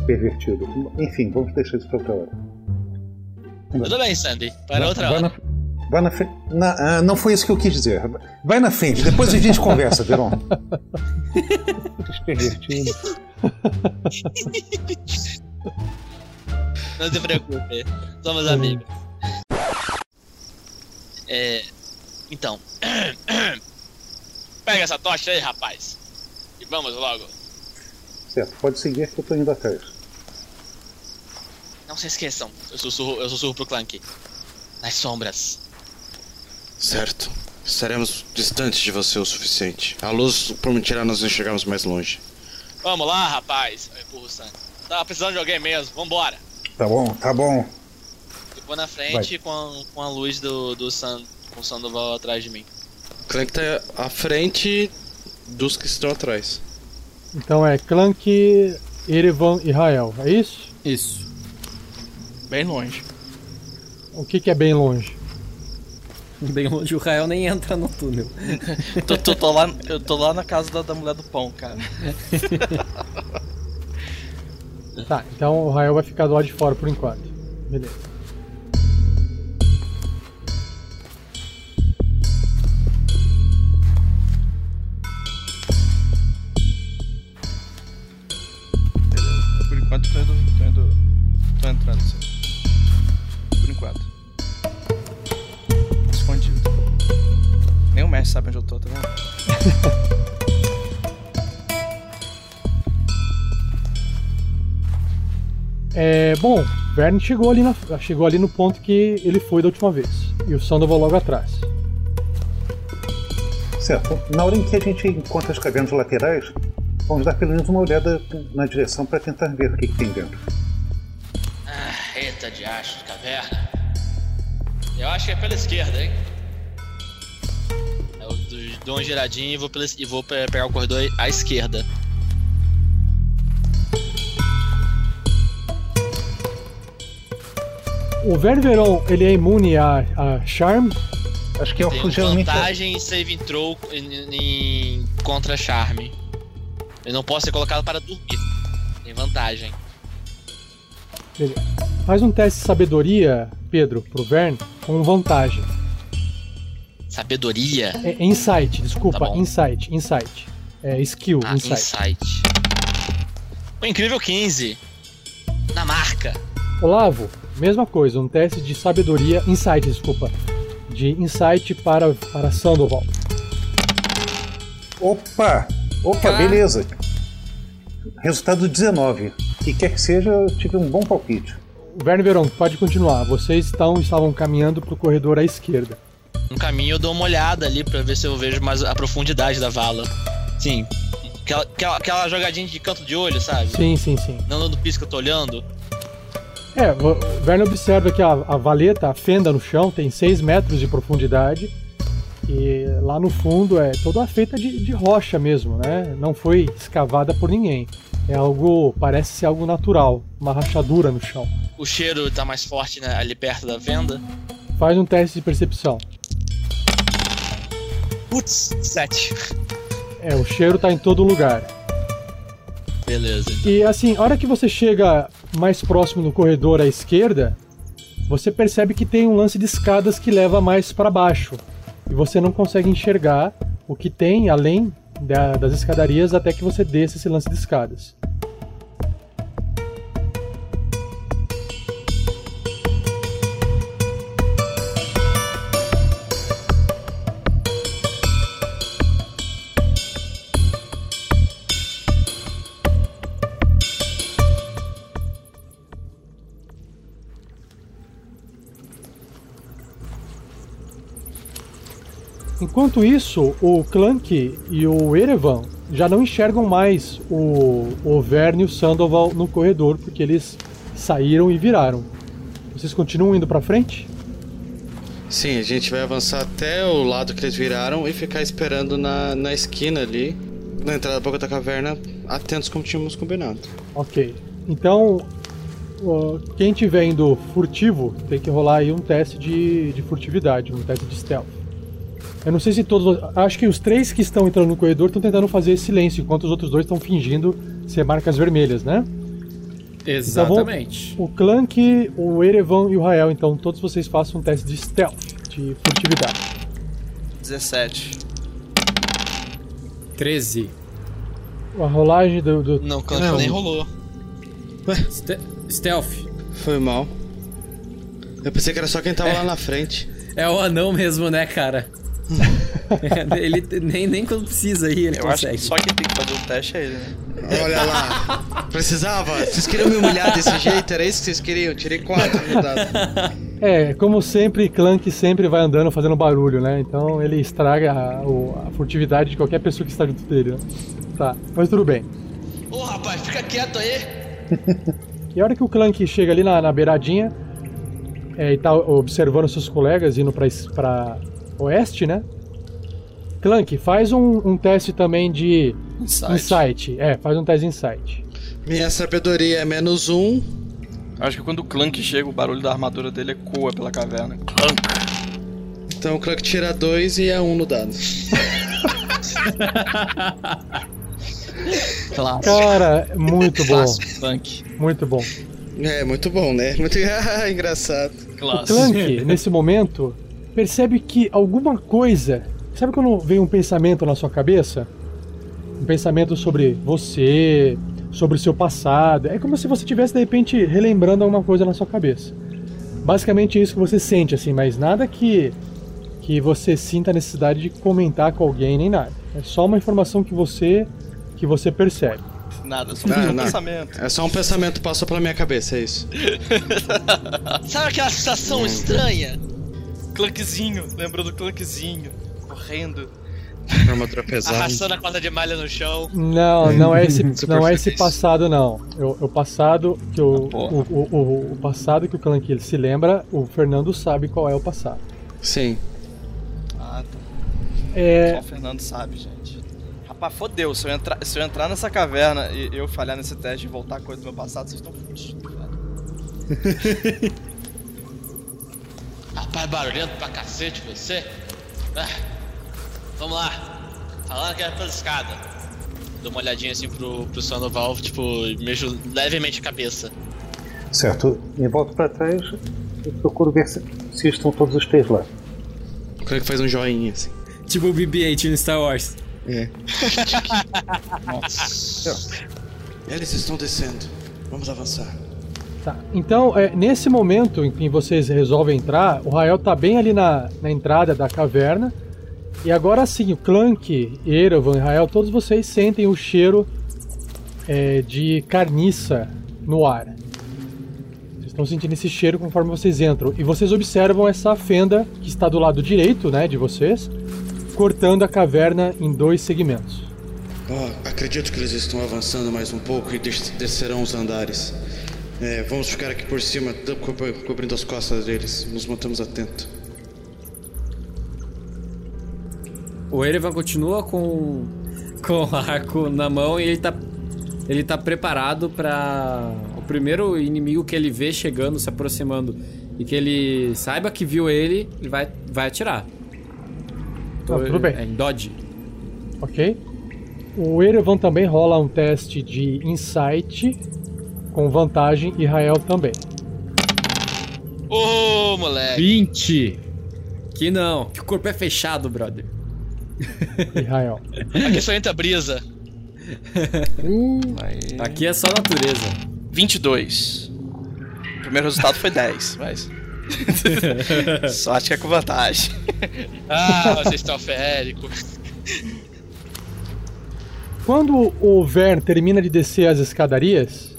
Pervertido. Enfim, vamos deixar isso pra outra hora. Tudo bem, Sandy. Para Vai- outra vai hora. Na, vai na frente. Na- ah, não foi isso que eu quis dizer. Vai na frente, depois a gente conversa, Verão. Pervertido. Não se preocupe. Somos amigos. É. Então. Pega essa tocha aí, rapaz. E vamos logo. Certo, pode seguir que eu tô indo atrás. Não se esqueçam. Eu sussurro, eu sussurro pro Clank. Nas sombras. Certo. Estaremos distantes de você o suficiente. A luz permitirá nós enxergarmos mais longe. Vamos lá, rapaz. Eu empurro o Sandy. Tava precisando de alguém mesmo. Vambora. Tá bom, tá bom. Eu vou na frente com a, com a luz do, do San, com o Sandoval atrás de mim. O Clank tá à frente dos que estão atrás. Então é Clank, Erevan e Rael, é isso? Isso. Bem longe. O que, que é bem longe? Bem longe, o Rael nem entra no túnel. tô, tô- tô lá, eu tô lá na casa da, da mulher do pão, cara. Tá, então o Rael vai ficar do lado de fora por enquanto. Beleza. Bom, Verne chegou ali, na, chegou ali no ponto que ele foi da última vez. E o Sandoval logo atrás. Certo. Na hora em que a gente encontra as cavernas laterais, vamos dar pelo menos uma olhada na direção para tentar ver o que, que tem dentro. Ah, eita de acho de caverna. Eu acho que é pela esquerda, hein? Eu dou- dou uma giradinha e vou, pela, e vou pe- pegar o corredor à esquerda. O Verne Veron, ele é imune a, a Charm? Acho que é Tem vantagem em save throw em, em- contra charme. Eu não posso ser colocado para dormir. Tem vantagem. Beleza. Faz um teste de sabedoria, Pedro, pro Verne, com vantagem. Sabedoria. É, insight, desculpa, Tá insight, insight. É skill, Ah, insight. insight. O incrível 15. Na marca. Olavo, mesma coisa, um teste de sabedoria, insight, desculpa. De insight para, para Sandoval. Opa! Opa, beleza. Resultado 19. O que quer que seja, eu tive um bom palpite. Werner Veron, pode continuar. Vocês estão, estavam caminhando pro corredor à esquerda. No caminho eu dou uma olhada ali pra ver se eu vejo mais a profundidade da vala. Sim. Aquela, aquela, aquela jogadinha de canto de olho, sabe? Sim, sim, sim. Não piso que eu tô olhando. É, o Werner observa que a, a valeta, a fenda no chão, tem 6 metros de profundidade. E lá no fundo é toda feita de, de rocha mesmo, né? Não foi escavada por ninguém. É algo, parece ser algo natural, uma rachadura no chão. O cheiro tá mais forte né, ali perto da venda. Faz um teste de percepção. Putz, sete. É, o cheiro tá em todo lugar. Beleza. E assim, a hora que você chega mais próximo do corredor à esquerda, você percebe que tem um lance de escadas que leva mais para baixo. E você não consegue enxergar o que tem além da- das escadarias até que você desça esse lance de escadas. Enquanto isso, o Clank e o Erevan já não enxergam mais o, o Verne e o Sandoval no corredor, porque eles saíram e viraram. Vocês continuam indo pra frente? Sim, a gente vai avançar até o lado que eles viraram e ficar esperando na, na esquina ali, na entrada da boca da caverna, atentos como tínhamos combinado. Ok. Então, quem tiver indo furtivo tem que rolar aí um teste de, de furtividade, um teste de stealth. Eu não sei se todos. Acho que os três que estão entrando no corredor estão tentando fazer silêncio, enquanto os outros dois estão fingindo ser marcas vermelhas, né? Exatamente. O Clank, o Erevan e o Rael, então todos vocês façam um teste de stealth, de furtividade. 17. 13. A rolagem do. do... Não, o Clank Não. nem rolou. Ste- stealth. Foi mal. Eu pensei que era só quem tava lá na frente. É o anão mesmo, né, cara? ele nem, nem quando precisa aí, ele Eu acho consegue. que só quem tem que fazer o teste é ele, né? Olha lá. Precisava? Vocês queriam me humilhar desse jeito? Era isso que vocês queriam? Tirei quatro no dado. É, como sempre, Clank sempre vai andando fazendo barulho, né? Então ele estraga a, a furtividade de qualquer pessoa que está junto dele, né? Tá, mas tudo bem. Ô rapaz, fica quieto aí. E a hora que o Clank chega ali na, na beiradinha é, e tá observando seus colegas indo pra, pra oeste, né? Clank, faz um, um teste também de Insight. insight. É, faz um teste de insight. Minha sabedoria é menos um. Acho que quando o Clank chega, o barulho da armadura dele ecoa pela caverna. Clank. Então o Clank tira dois e é um no dado. Clássico. Cara, muito bom. Clássico, Clank. Muito bom. É, muito bom, né? Muito engraçado. O Clássico. Clank, nesse momento, percebe que alguma coisa. Sabe quando vem um pensamento na sua cabeça? Um pensamento sobre você, sobre o seu passado. É como se você estivesse, de repente, relembrando alguma coisa na sua cabeça. Basicamente é isso que você sente, assim, mas nada que, que você sinta a necessidade de comentar com alguém, nem nada. É só uma informação que você, que você percebe. Nada, só Não, um não. pensamento. É só um pensamento que passou pela minha cabeça, é isso. Sabe aquela sensação estranha? Clankzinho, lembrou do Clankzinho. Correndo. Armadura pesada. Arrastando a corda de malha no chão. Não, não é esse, não é esse passado não. Eu- O, passado que o, Ah, o, o, o- o passado que o Clank se lembra, o Fernando sabe qual é o passado. Sim. Ah, tá. É, Só o Fernando sabe, gente. Rapaz, fodeu. Se eu, entrar, se eu entrar nessa caverna e eu falhar nesse teste e voltar coisa do meu passado, vocês estão fodidos, velho. Rapaz, barulhento pra cacete você. Ah, vamos lá. Falando que era pela escada. Dou uma olhadinha assim pro, pro Sandoval, tipo, mexo levemente a cabeça. Certo, me volto para trás e procuro ver se, se estão todos os três lá. O Clank faz um joinha assim. Tipo o BB-8 no Star Wars. É. Nossa. Eles estão descendo. Vamos avançar. tá. Então, é, nesse momento em que vocês resolvem entrar, o Rael tá bem ali na, na entrada da caverna. E agora sim, o Clank, Erevan e Rael, todos vocês sentem o cheiro é, de carniça no ar. Vocês estão sentindo esse cheiro conforme vocês entram. E vocês observam essa fenda que está do lado direito né, de vocês, cortando a caverna em dois segmentos. Oh, acredito que eles estão avançando mais um pouco e des- descerão os andares. É, vamos ficar aqui por cima, co- co- cobrindo as costas deles. Nos mantemos atentos. O Erevan continua com, com o arco na mão e ele tá, ele tá preparado pra o primeiro inimigo que ele vê chegando, se aproximando e que ele saiba que viu ele, ele vai, vai atirar. Ah, tudo bem. É em dodge. Ok? O Erevan também rola um teste de insight com vantagem e Rael também. Ô, moleque. 20! Que não, que o corpo é fechado, brother. E Rael. Aqui só entra brisa. Aqui é só natureza. 22. O primeiro resultado foi 10, mas. Sorte que é com vantagem. Ah, vocês estão férico. Quando o Vern termina de descer as escadarias,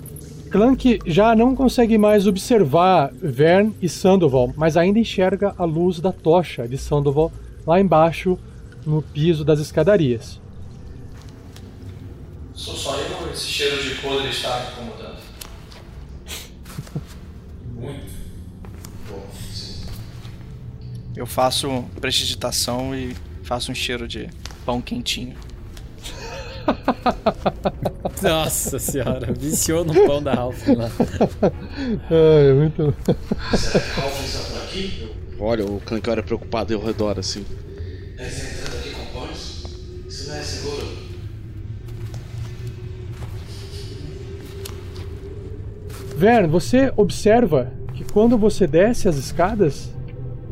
Clank já não consegue mais observar Vern e Sandoval, mas ainda enxerga a luz da tocha de Sandoval lá embaixo no piso das escadarias. Sou só eu ou esse cheiro de podre está incomodando? Muito. Eu faço prestidigitação e faço um cheiro de pão quentinho. Nossa senhora, viciou no pão da Ralph lá. Ai, muito. Será que Ralph está por aqui? Olha, o Clank olha preocupado ao redor assim. Eles entrando aqui com pães? Isso não é seguro. Vern, você observa que quando você desce as escadas,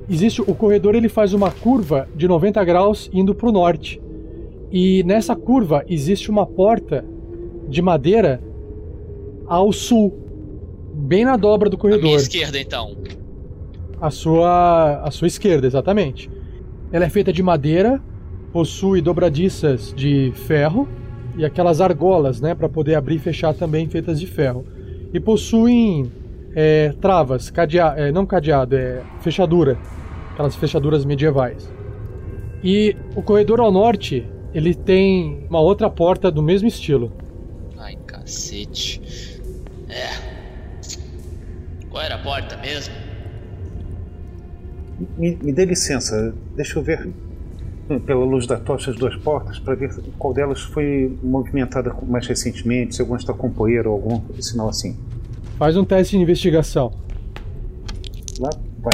existe o corredor ele faz uma curva de 90 graus indo para o norte. E nessa curva existe uma porta de madeira ao sul, bem na dobra do À minha corredor. esquerda, então. A sua, a sua esquerda, exatamente. Ela é feita de madeira, possui dobradiças de ferro e aquelas argolas, né, para poder abrir e fechar também feitas de ferro. E possuem é, travas, cadea, é, não cadeado, é fechadura, aquelas fechaduras medievais. E o corredor ao norte, ele tem uma outra porta do mesmo estilo. Ai, cacete. É. Qual era a porta mesmo? Me, me dê licença, deixa eu ver hum, pela luz da tocha as duas portas para ver qual delas foi movimentada mais recentemente, se alguma está com poeira ou algum sinal assim. Faz um teste de investigação. Lá vai.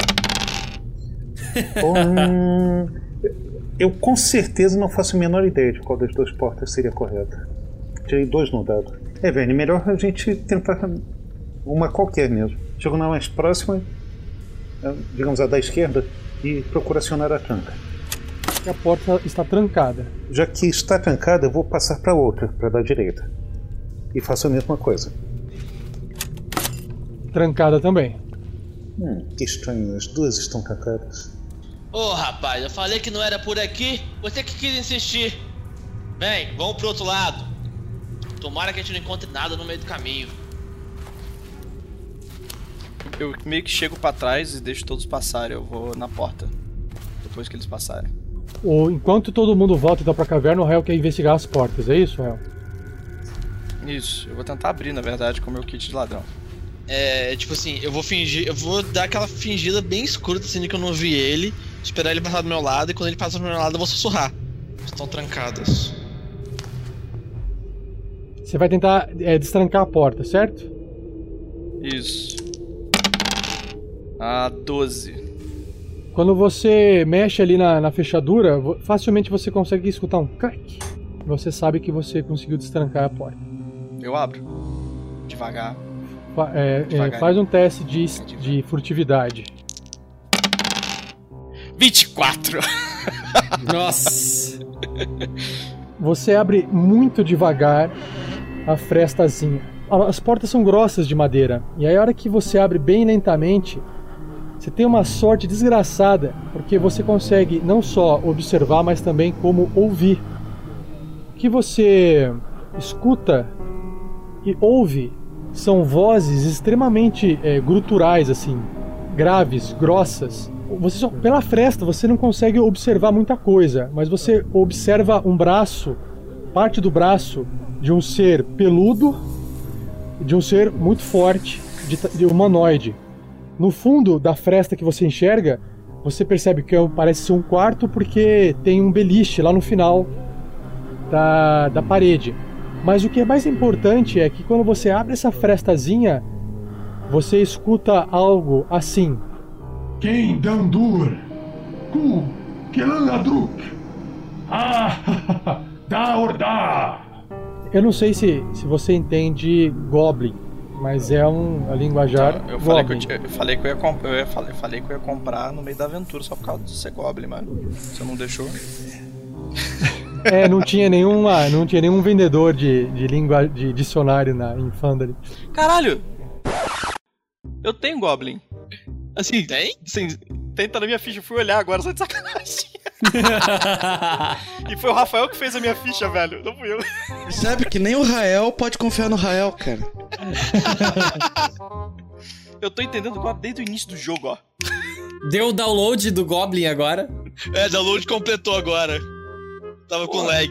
Hum, eu com certeza não faço a menor ideia de qual das duas portas seria correta. Tirei dois no dado. É, Verne, melhor a gente tentar uma qualquer mesmo. Chego na mais próxima, digamos a da esquerda, e procuro acionar a tranca. A porta está trancada. Já que está trancada, eu vou passar para outra, para da direita. E faço a mesma coisa. Trancada também. Hum, que estranho, as duas estão trancadas. Ô, rapaz, eu falei que não era por aqui. Você que quis insistir. Vem, vamos pro outro lado. Tomara que a gente não encontre nada no meio do caminho. Eu meio que chego pra trás e deixo todos passarem. Eu vou na porta. Depois que eles passarem. O, enquanto todo mundo volta então pra caverna, o Rael quer investigar as portas, é isso, Rael? Isso, eu vou tentar abrir, na verdade, com o meu kit de ladrão. É, tipo assim, eu vou fingir, eu vou dar aquela fingida bem escura, assim, que eu não vi ele, esperar ele passar do meu lado, e quando ele passar do meu lado eu vou sussurrar. Estão trancadas. Você vai tentar é, destrancar a porta, certo? Isso. A 12. Quando você mexe ali na, na fechadura, facilmente você consegue escutar um crack. Você sabe que você conseguiu destrancar a porta. Eu abro. Devagar. Fa- é, é, faz um teste de, de furtividade. 24! Nossa! Você abre muito devagar a frestazinha. As portas são grossas de madeira. E aí, a hora que você abre bem lentamente, você tem uma sorte desgraçada, porque você consegue não só observar, mas também como ouvir. O que você escuta e ouve são vozes extremamente é, gruturais, assim, graves, grossas. Você só, pela fresta você não consegue observar muita coisa, mas você observa um braço, parte do braço de um ser peludo, de um ser muito forte, de, de humanoide. No fundo da fresta que você enxerga, você percebe que é- parece ser um quarto porque tem um beliche lá no final da, da parede. Mas o que é mais importante é que quando você abre essa frestazinha, você escuta algo assim. Quem Dandur? Ku Kelanadruk. Ah, da. Eu não sei se, se você entende Goblin, mas é um a linguajar Eu falei, que eu, eu falei que eu ia comprar. Eu ia, falei, falei que eu ia comprar no meio da aventura só por causa de ser Goblin, mano. Você não deixou? É, não tinha nenhuma, não tinha nenhum vendedor de, de língua de dicionário na em Fandali. Caralho! Eu tenho Goblin. Assim, tem? Sim, tem, tá na minha ficha. Eu fui olhar agora, só de sacanagem. e foi o Rafael que fez a minha ficha, velho. Não fui eu. Percebe que nem o Rael pode confiar no Rael, cara. Eu tô entendendo Goblin desde o início do jogo, ó. Deu o download do Goblin agora. É, download completou agora. Tava com lag.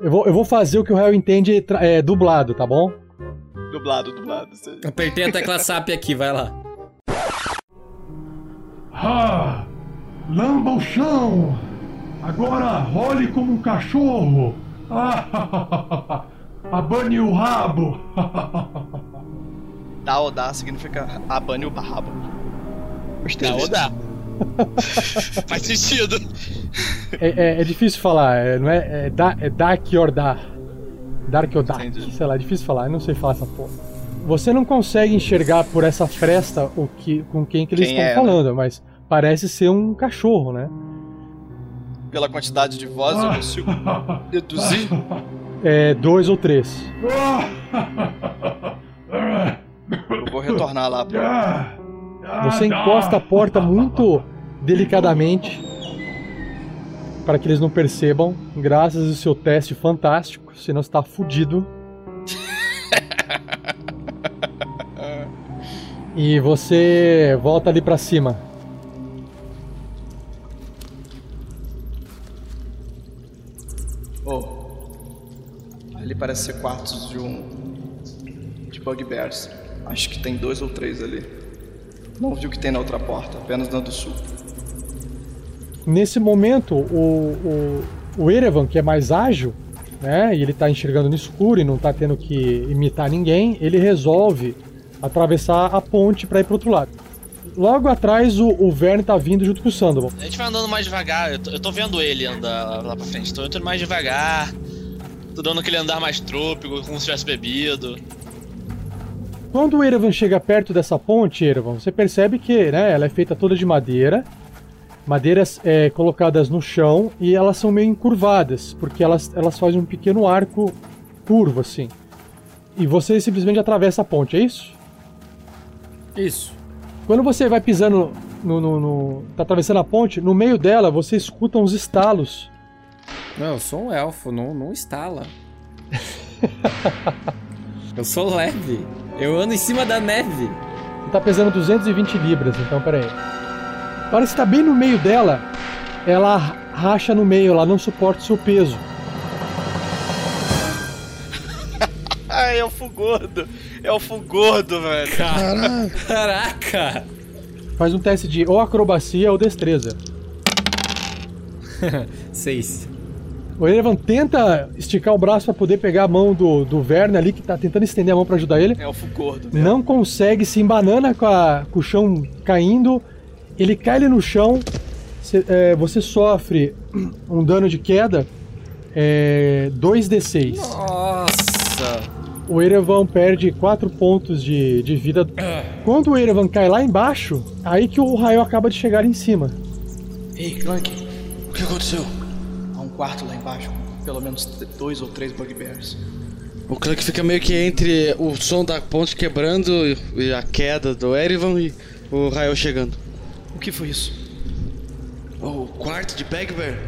Eu vou, eu vou fazer o que o réu entende é, dublado, tá bom? Dublado, dublado. Você- Apertei a tecla SAP aqui, vai lá. Ah, lamba o chão. Agora role como um cachorro. Ah, abane o rabo. Dá ou dá significa abane o rabo. Gostei Dá ou disso. dá. Faz sentido. É, é- é difícil falar, é, não é, é, da, é Dark or Dar. Dark or Dark, Entendi. sei lá, é difícil falar, eu não sei falar essa porra. Você não consegue enxergar por essa fresta o que, com quem que eles Quem estão é, né? falando, mas parece ser um cachorro, né? Pela quantidade de vozes, eu consigo deduzir. É dois ou três. Eu vou retornar lá pra. Você encosta a porta muito delicadamente para que eles não percebam, graças ao seu teste fantástico, senão você tá fudido. E você volta ali pra cima. Ali parece ser quartos de um. de bugbears. Acho que tem dois ou três ali. Não vi o que tem na outra porta, apenas na do sul. Nesse momento, o, o, o Erevan, que é mais ágil, né, e ele tá enxergando no escuro e não tá tendo que imitar ninguém, ele resolve atravessar a ponte para ir pro outro lado. Logo atrás, o, o Verne tá vindo junto com o Sandoval. A gente vai andando mais devagar. Eu tô, eu tô vendo ele andar lá, lá pra frente. Tô indo mais devagar. Tô dando aquele andar mais trôpico, como se tivesse bebido. Quando o Erevan chega perto dessa ponte, Erevan, você percebe que né, ela é feita toda de madeira, madeiras é, colocadas no chão e elas são meio encurvadas, porque elas, elas fazem um pequeno arco curvo assim. E você simplesmente atravessa a ponte, é isso? Isso. Quando você vai pisando no, no, no- tá atravessando a ponte, no meio dela você escuta uns estalos. Não, eu sou um elfo, não, não instala. eu sou leve. Eu ando em cima da neve. Você tá pesando 220 libras, então peraí. Parece que tá bem no meio dela. Ela racha no meio, ela não suporta o seu peso. Ai, é o Fugordo! É o Fugordo, velho! Caraca! Faz um teste de ou acrobacia ou destreza. Seis. O Erevan tenta esticar o braço pra poder pegar a mão do, do Verne ali, que tá tentando estender a mão pra ajudar ele. É o Fugordo. Não consegue, se embanana com, a- com o chão caindo. Ele cai ali no chão. Cê- é, você sofre um dano de queda. É, 2d6. Nossa! O Erevan perde 4 pontos de, de vida. Quando o Erevan cai lá embaixo, aí que o raio acaba de chegar em cima. Ei, Clank, O que aconteceu? Quarto lá embaixo com pelo menos dois ou três bugbears. O Clank fica meio que entre o som da ponte quebrando e a queda do Erivan e o Rael chegando. O que foi isso? O quarto de Bagbear?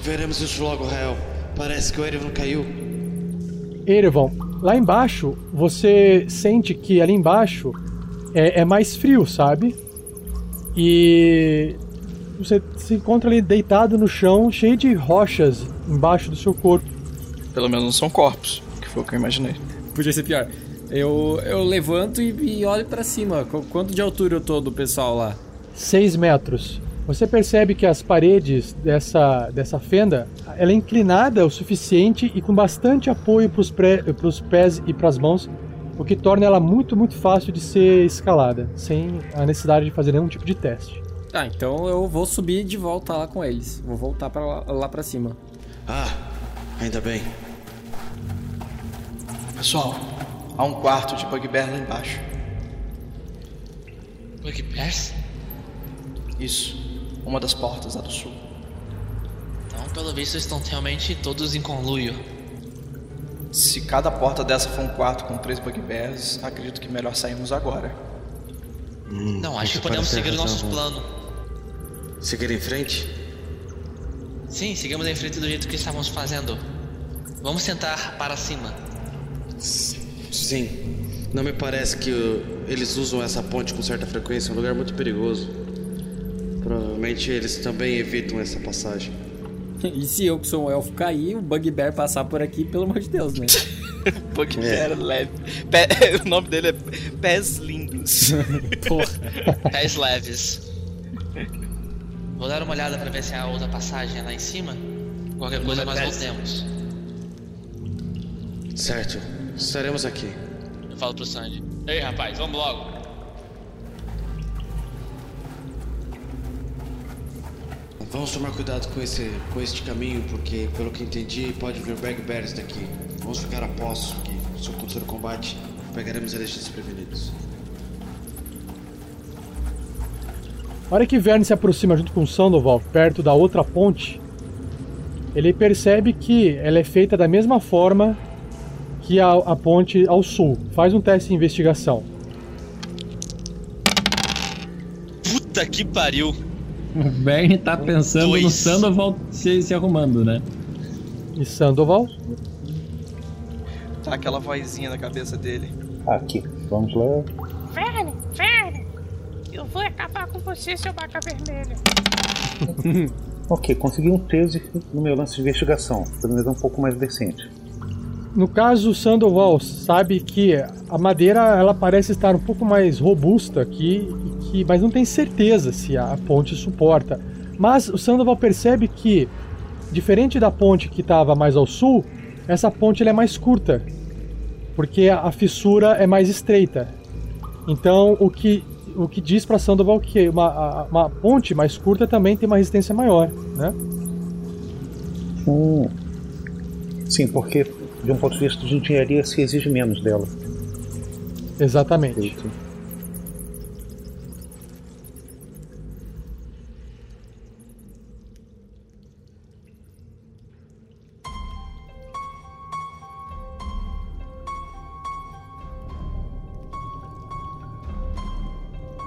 Veremos isso logo, Rael. Parece que o Erivan caiu. Erevan, Lá embaixo, você sente que ali embaixo é, é mais frio, sabe? E você se encontra ali deitado no chão, cheio de rochas embaixo do seu corpo. Pelo menos não são corpos, que foi o que eu imaginei. Podia ser pior. Eu, eu levanto e, e olho pra cima. Qu- Quanto de altura eu tô do pessoal lá? 6 metros. Você percebe que as paredes dessa, dessa fenda ela é inclinada o suficiente e com bastante apoio para os pés e para as mãos, o que torna ela muito, muito fácil de ser escalada, sem a necessidade de fazer nenhum tipo de teste. Ah, então eu vou subir de volta lá com eles. Vou voltar pra lá, lá pra cima. Ah, ainda bem. Pessoal, há um quarto de bugbear lá embaixo. Bugbears? Isso, uma das portas lá do sul. Então, pelo visto, estão realmente todos em conluio. Se cada porta dessa for um quarto com três bugbears, acredito que melhor sairmos agora. Não, acho que podemos seguir o nosso razão. plano. Seguir em frente? Sim, seguimos em frente do jeito que estávamos fazendo. Vamos tentar para cima. Sim. Não me parece que eles usam essa ponte com certa frequência. É um lugar muito perigoso. Provavelmente eles também evitam essa passagem. E se eu, que sou um elfo, cair, o Bugbear passar por aqui, pelo amor de Deus, né? Bugbear leve. Pé- o nome dele é Pés Lindos. Pés leves. Vou dar uma olhada para ver se há outra passagem lá em cima. Qualquer coisa nós voltemos. Certo. Estaremos aqui. Eu falo pro Sandy. Ei, rapaz, vamos logo. Vamos tomar cuidado com esse com este caminho, porque pelo que entendi pode vir bugbears daqui. Vamos ficar a posto que se acontecer o combate, pegaremos eles desprevenidos. A hora que Verne se aproxima junto com Sandoval, perto da outra ponte, ele percebe que ela é feita da mesma forma que a, a ponte ao sul. Faz um teste de investigação. Puta que pariu. O Verne tá pensando no Dois. Sandoval se, se arrumando, né? E Sandoval? Tá aquela vozinha na cabeça dele. Aqui, vamos lá. Eu vou acabar com você, seu vaca vermelha. Ok, consegui um 13 no meu lance de investigação. Pelo menos é um pouco mais decente. No caso, Sandoval sabe que a madeira ela parece estar um pouco mais robusta aqui, que, mas não tem certeza se a ponte suporta. Mas o Sandoval percebe que, diferente da ponte que estava mais ao sul, essa ponte ela é mais curta, porque a fissura é mais estreita. Então, o que, o que diz para Sandoval que uma, uma ponte mais curta também tem uma resistência maior, né? Hum. Sim, porque de um ponto de vista de engenharia se exige menos dela. Exatamente.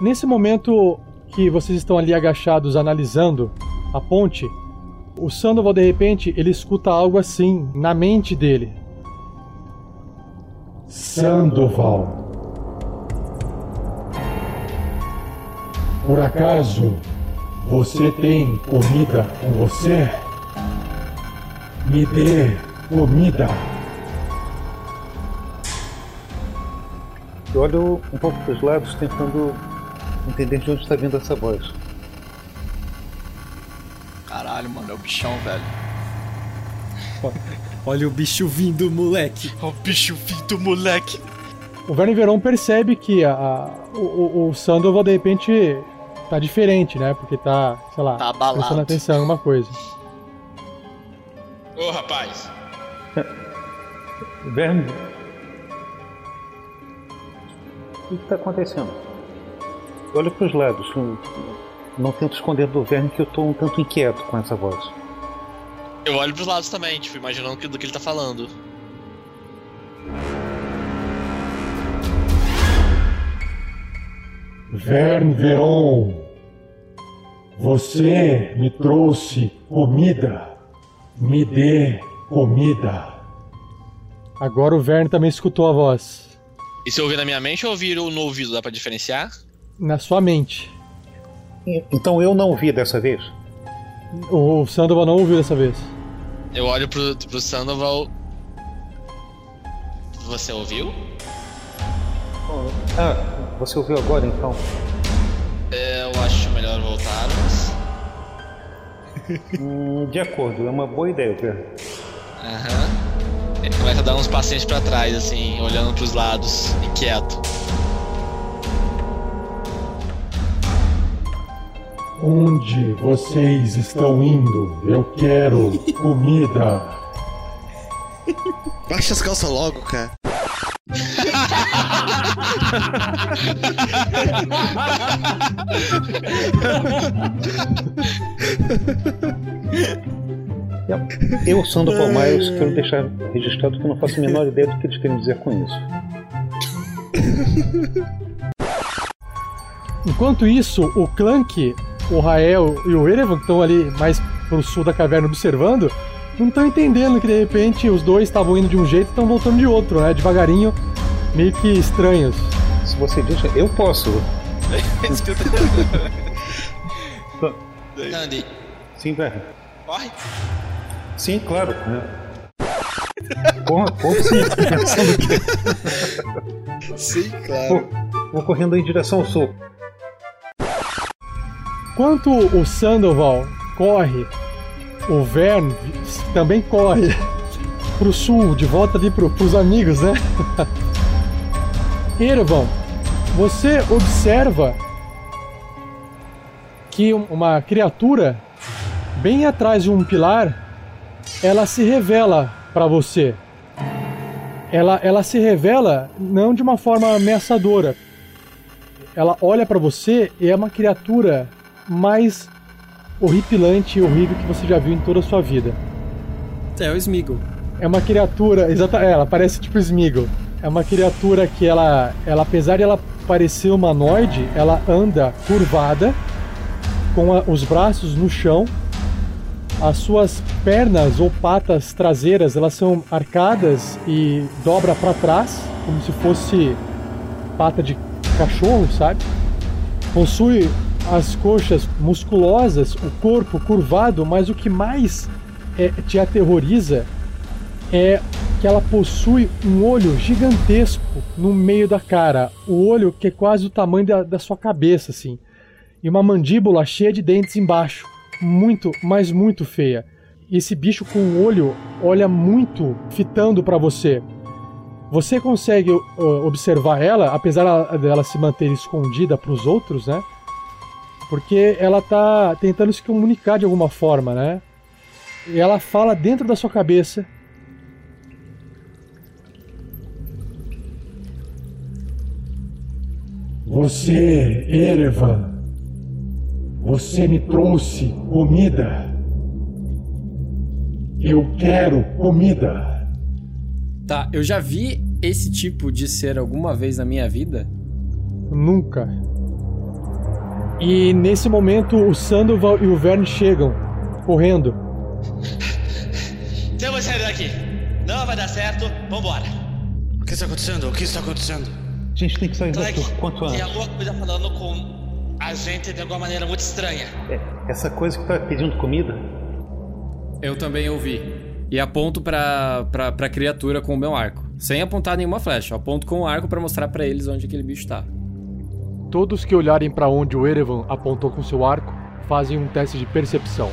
Nesse momento que vocês estão ali agachados analisando a ponte, o Sandoval de repente ele escuta algo assim na mente dele. Sandoval. Por acaso você tem comida com você? Me dê comida. Eu olho um pouco para os lados tentando entender de onde está vindo essa voz. Caralho, mano, é o bichão, velho. Olha o bicho vindo, moleque. Olha o bicho vindo, moleque. O Verne Veron percebe que a, a- o, o, Sandoval de repente tá diferente, né? Porque tá, sei lá, Tá prestando atenção em alguma coisa. Ô, rapaz. Verne. O que está acontecendo? Eu olho para os lados. Não, tento esconder do Verne que eu estou um tanto inquieto com essa voz. Eu olho pros lados também, tipo, imaginando do que ele tá falando. Verne Veron. Você me trouxe comida. Me dê comida. Agora o Verne também escutou a voz. E se eu ouvir na minha mente ou ouvir no ouvido, dá pra diferenciar? Na sua mente. Então eu não vi dessa vez. O Sandoval não ouviu dessa vez. Eu olho pro, pro Sandoval. Você ouviu? Ah, você ouviu agora então? É, Eu acho melhor voltarmos. Hum, de acordo, é uma boa ideia, Verne. Aham. Ele começa a dar uns passinhos pra trás, assim, olhando pros lados, inquieto. Onde vocês estão indo? Eu quero comida. Baixa as calças logo, cara. Eu, Sandro Palmaios, quero deixar registrado que eu não faço a menor ideia do que eles querem dizer com isso. Enquanto isso, o Clank, o Rael e o Erevan, que estão ali mais pro sul da caverna observando, não estão entendendo que de repente os dois estavam indo de um jeito e estão voltando de outro, né? Devagarinho, meio que estranhos. Se você deixa, eu posso. Andy, Sim, Verne. corre. Sim, claro. né? Porra, porra, sim. Sim, Vou, vou correndo em direção ao sul. Enquanto o Sandoval corre, o Vern também corre pro sul, de volta ali pro, pros amigos, né? Erevan, você observa que um- uma criatura bem atrás de um pilar, ela se revela para você. Ela, ela se revela não de uma forma ameaçadora. Ela olha para você e é uma criatura mais horripilante e horrível que você já viu em toda a sua vida. É o Smeagol. É uma criatura, exata, é, ela parece tipo Smeagol. É uma criatura que ela, ela apesar de ela parecer humanoide, ela anda curvada, com a- os braços no chão. As suas pernas ou patas traseiras, elas são arcadas e dobra para trás, como se fosse pata de cachorro, sabe? Possui as coxas musculosas, o corpo curvado, mas o que mais é, te aterroriza é que ela possui um olho gigantesco no meio da cara. O olho que é quase o tamanho da, da sua cabeça, assim. E uma mandíbula cheia de dentes embaixo. Muito, mas muito feia. E esse bicho com o olho olha muito fitando pra você. Você consegue uh, observar ela, apesar ela- dela se manter escondida pros outros, né? Porque ela tá tentando se comunicar de alguma forma, né? E ela fala dentro da sua cabeça. Você, Erevan, você me trouxe comida. Eu quero comida. Tá, eu já vi esse tipo de ser alguma vez na minha vida? Nunca. E nesse momento o Sandoval e o Verne chegam, correndo. Então eu vou sair daqui. Não vai dar certo, vambora. O que está acontecendo? O que está acontecendo? A gente tem que sair daqui quanto tem antes. alguma coisa falando com a gente de alguma maneira muito estranha. É, essa coisa que tá pedindo comida. Eu também ouvi. E aponto pra, pra, pra criatura com o meu arco. Sem apontar nenhuma flecha. Eu aponto com o arco pra mostrar pra eles onde aquele bicho tá. Todos que olharem para onde o Erevan apontou com seu arco fazem um teste de percepção.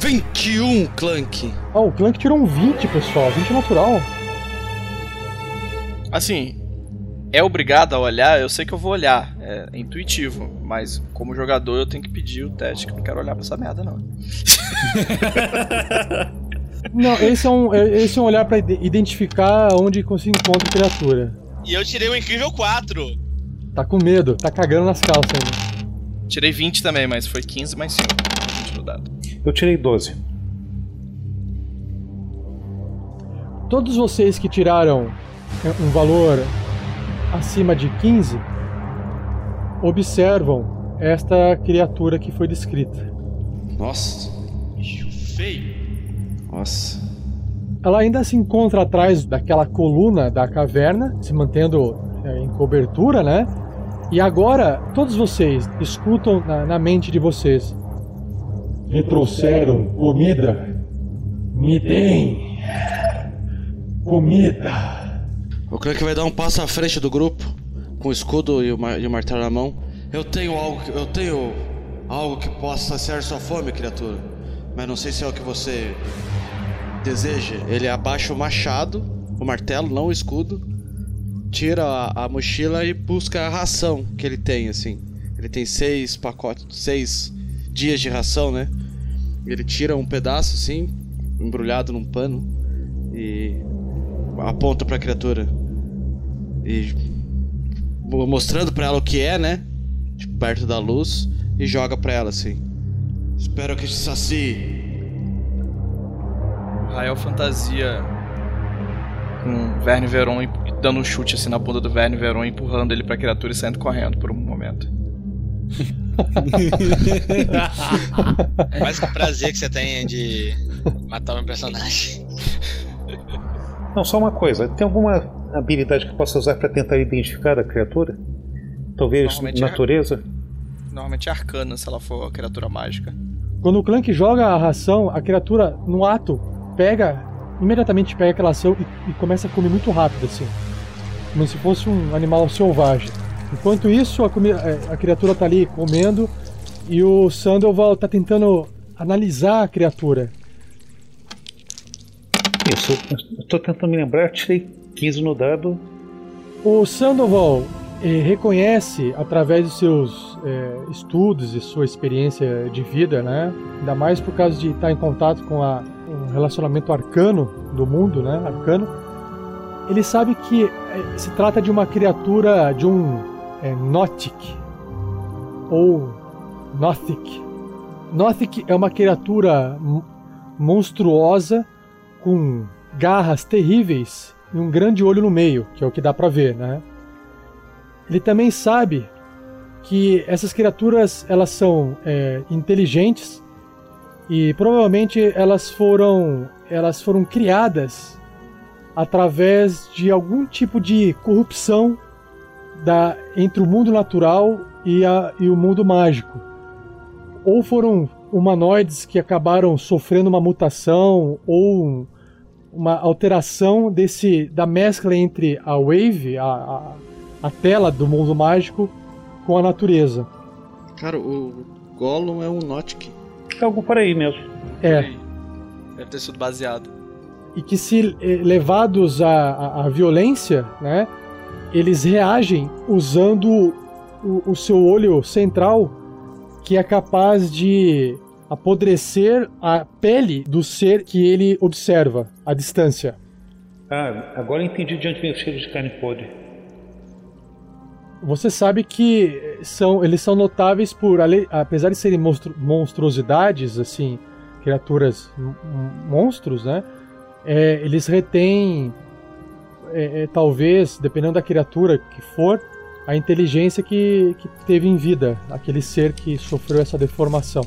21, Clank. Ah, o Clank tirou um 20, pessoal. 20 natural. Assim, é obrigado a olhar, eu sei que eu vou olhar, é intuitivo, mas como jogador eu tenho que pedir o teste, que eu não quero olhar pra essa merda, não. Não, esse é um, é- esse é um olhar para identificar onde se encontra a criatura. E eu tirei um incrível 4. Tá com medo, tá cagando nas calças ainda. Tirei 20 também, mas foi 15 mais 5. no dado. Eu tirei 12. Todos vocês que tiraram é, um valor acima de 15 observam esta criatura que foi descrita. Nossa. Bicho feio. Nossa. Ela ainda se encontra atrás daquela coluna da caverna, se mantendo é, em cobertura, né? E agora, todos vocês escutam na, na mente de vocês. Me trouxeram comida. Me deem comida. O Clank vai dar um passo à frente do grupo, com o escudo e o, e o martelo na mão. Eu tenho algo, que- eu tenho algo que possa saciar sua fome, criatura. Mas não sei se é o que você deseja. Ele abaixa o machado, o martelo, não o escudo. Tira a, a mochila e busca a ração que ele tem, assim. Ele tem seis pacotes, seis dias de ração, né? Ele tira um pedaço, assim, embrulhado num pano e aponta pra criatura. E mo- mostrando pra ela o que é, né? Tipo, perto da luz e joga pra ela assim. Espero que te sacie. Rael fantasia com Verne Veron dando um chute assim na bunda do Verne Veron, empurrando ele pra criatura e saindo correndo por um momento. Mais que o prazer que você tem de matar um personagem. Não, só uma coisa. Tem alguma habilidade que eu possa usar para tentar identificar a criatura? Talvez Normalmente é- natureza? Normalmente é arcana se ela for criatura mágica. Quando o Clank joga a ração, a criatura, no ato, pega, imediatamente pega aquela ação e, e começa a comer muito rápido, assim. Como se fosse um animal selvagem. Enquanto isso, a, é, a criatura tá ali comendo e o Sandoval tá tentando analisar a criatura. Eu tô tentando me lembrar, tirei 15 no dado. O Sandoval eh, reconhece, através dos seus eh, estudos e sua experiência de vida, né? ainda mais por causa de estar em contato com a, relacionamento arcano do mundo, né? arcano, ele sabe que eh, se trata de uma criatura de um Notic ou Nothic. Nothic é uma criatura monstruosa com garras terríveis e um grande olho no meio, que é o que dá pra ver, né? Ele também sabe que essas criaturas elas são é, inteligentes e provavelmente elas foram elas foram criadas através de algum tipo de corrupção da, entre o mundo natural e, a, e o mundo mágico. Ou foram humanoides que acabaram sofrendo uma mutação ou um- uma alteração desse da mescla entre a wave, a, a, a tela do mundo mágico, com a natureza. Cara, o Gollum é um Notic. É algo por aí mesmo. É. Deve ter sido baseado. e que se eh, levados à, à- à violência, né, eles reagem usando o, o seu olho central, que é capaz de apodrecer a pele do ser que ele observa à distância. Ah, agora eu entendi de onde vem o cheiro de carne podre. Você sabe que são, eles são notáveis por, apesar de serem monstru- monstruosidades, assim, criaturas monstros, né? é, eles retêm, é, é, talvez, dependendo da criatura que for, a inteligência que, que teve em vida, aquele ser que sofreu essa deformação.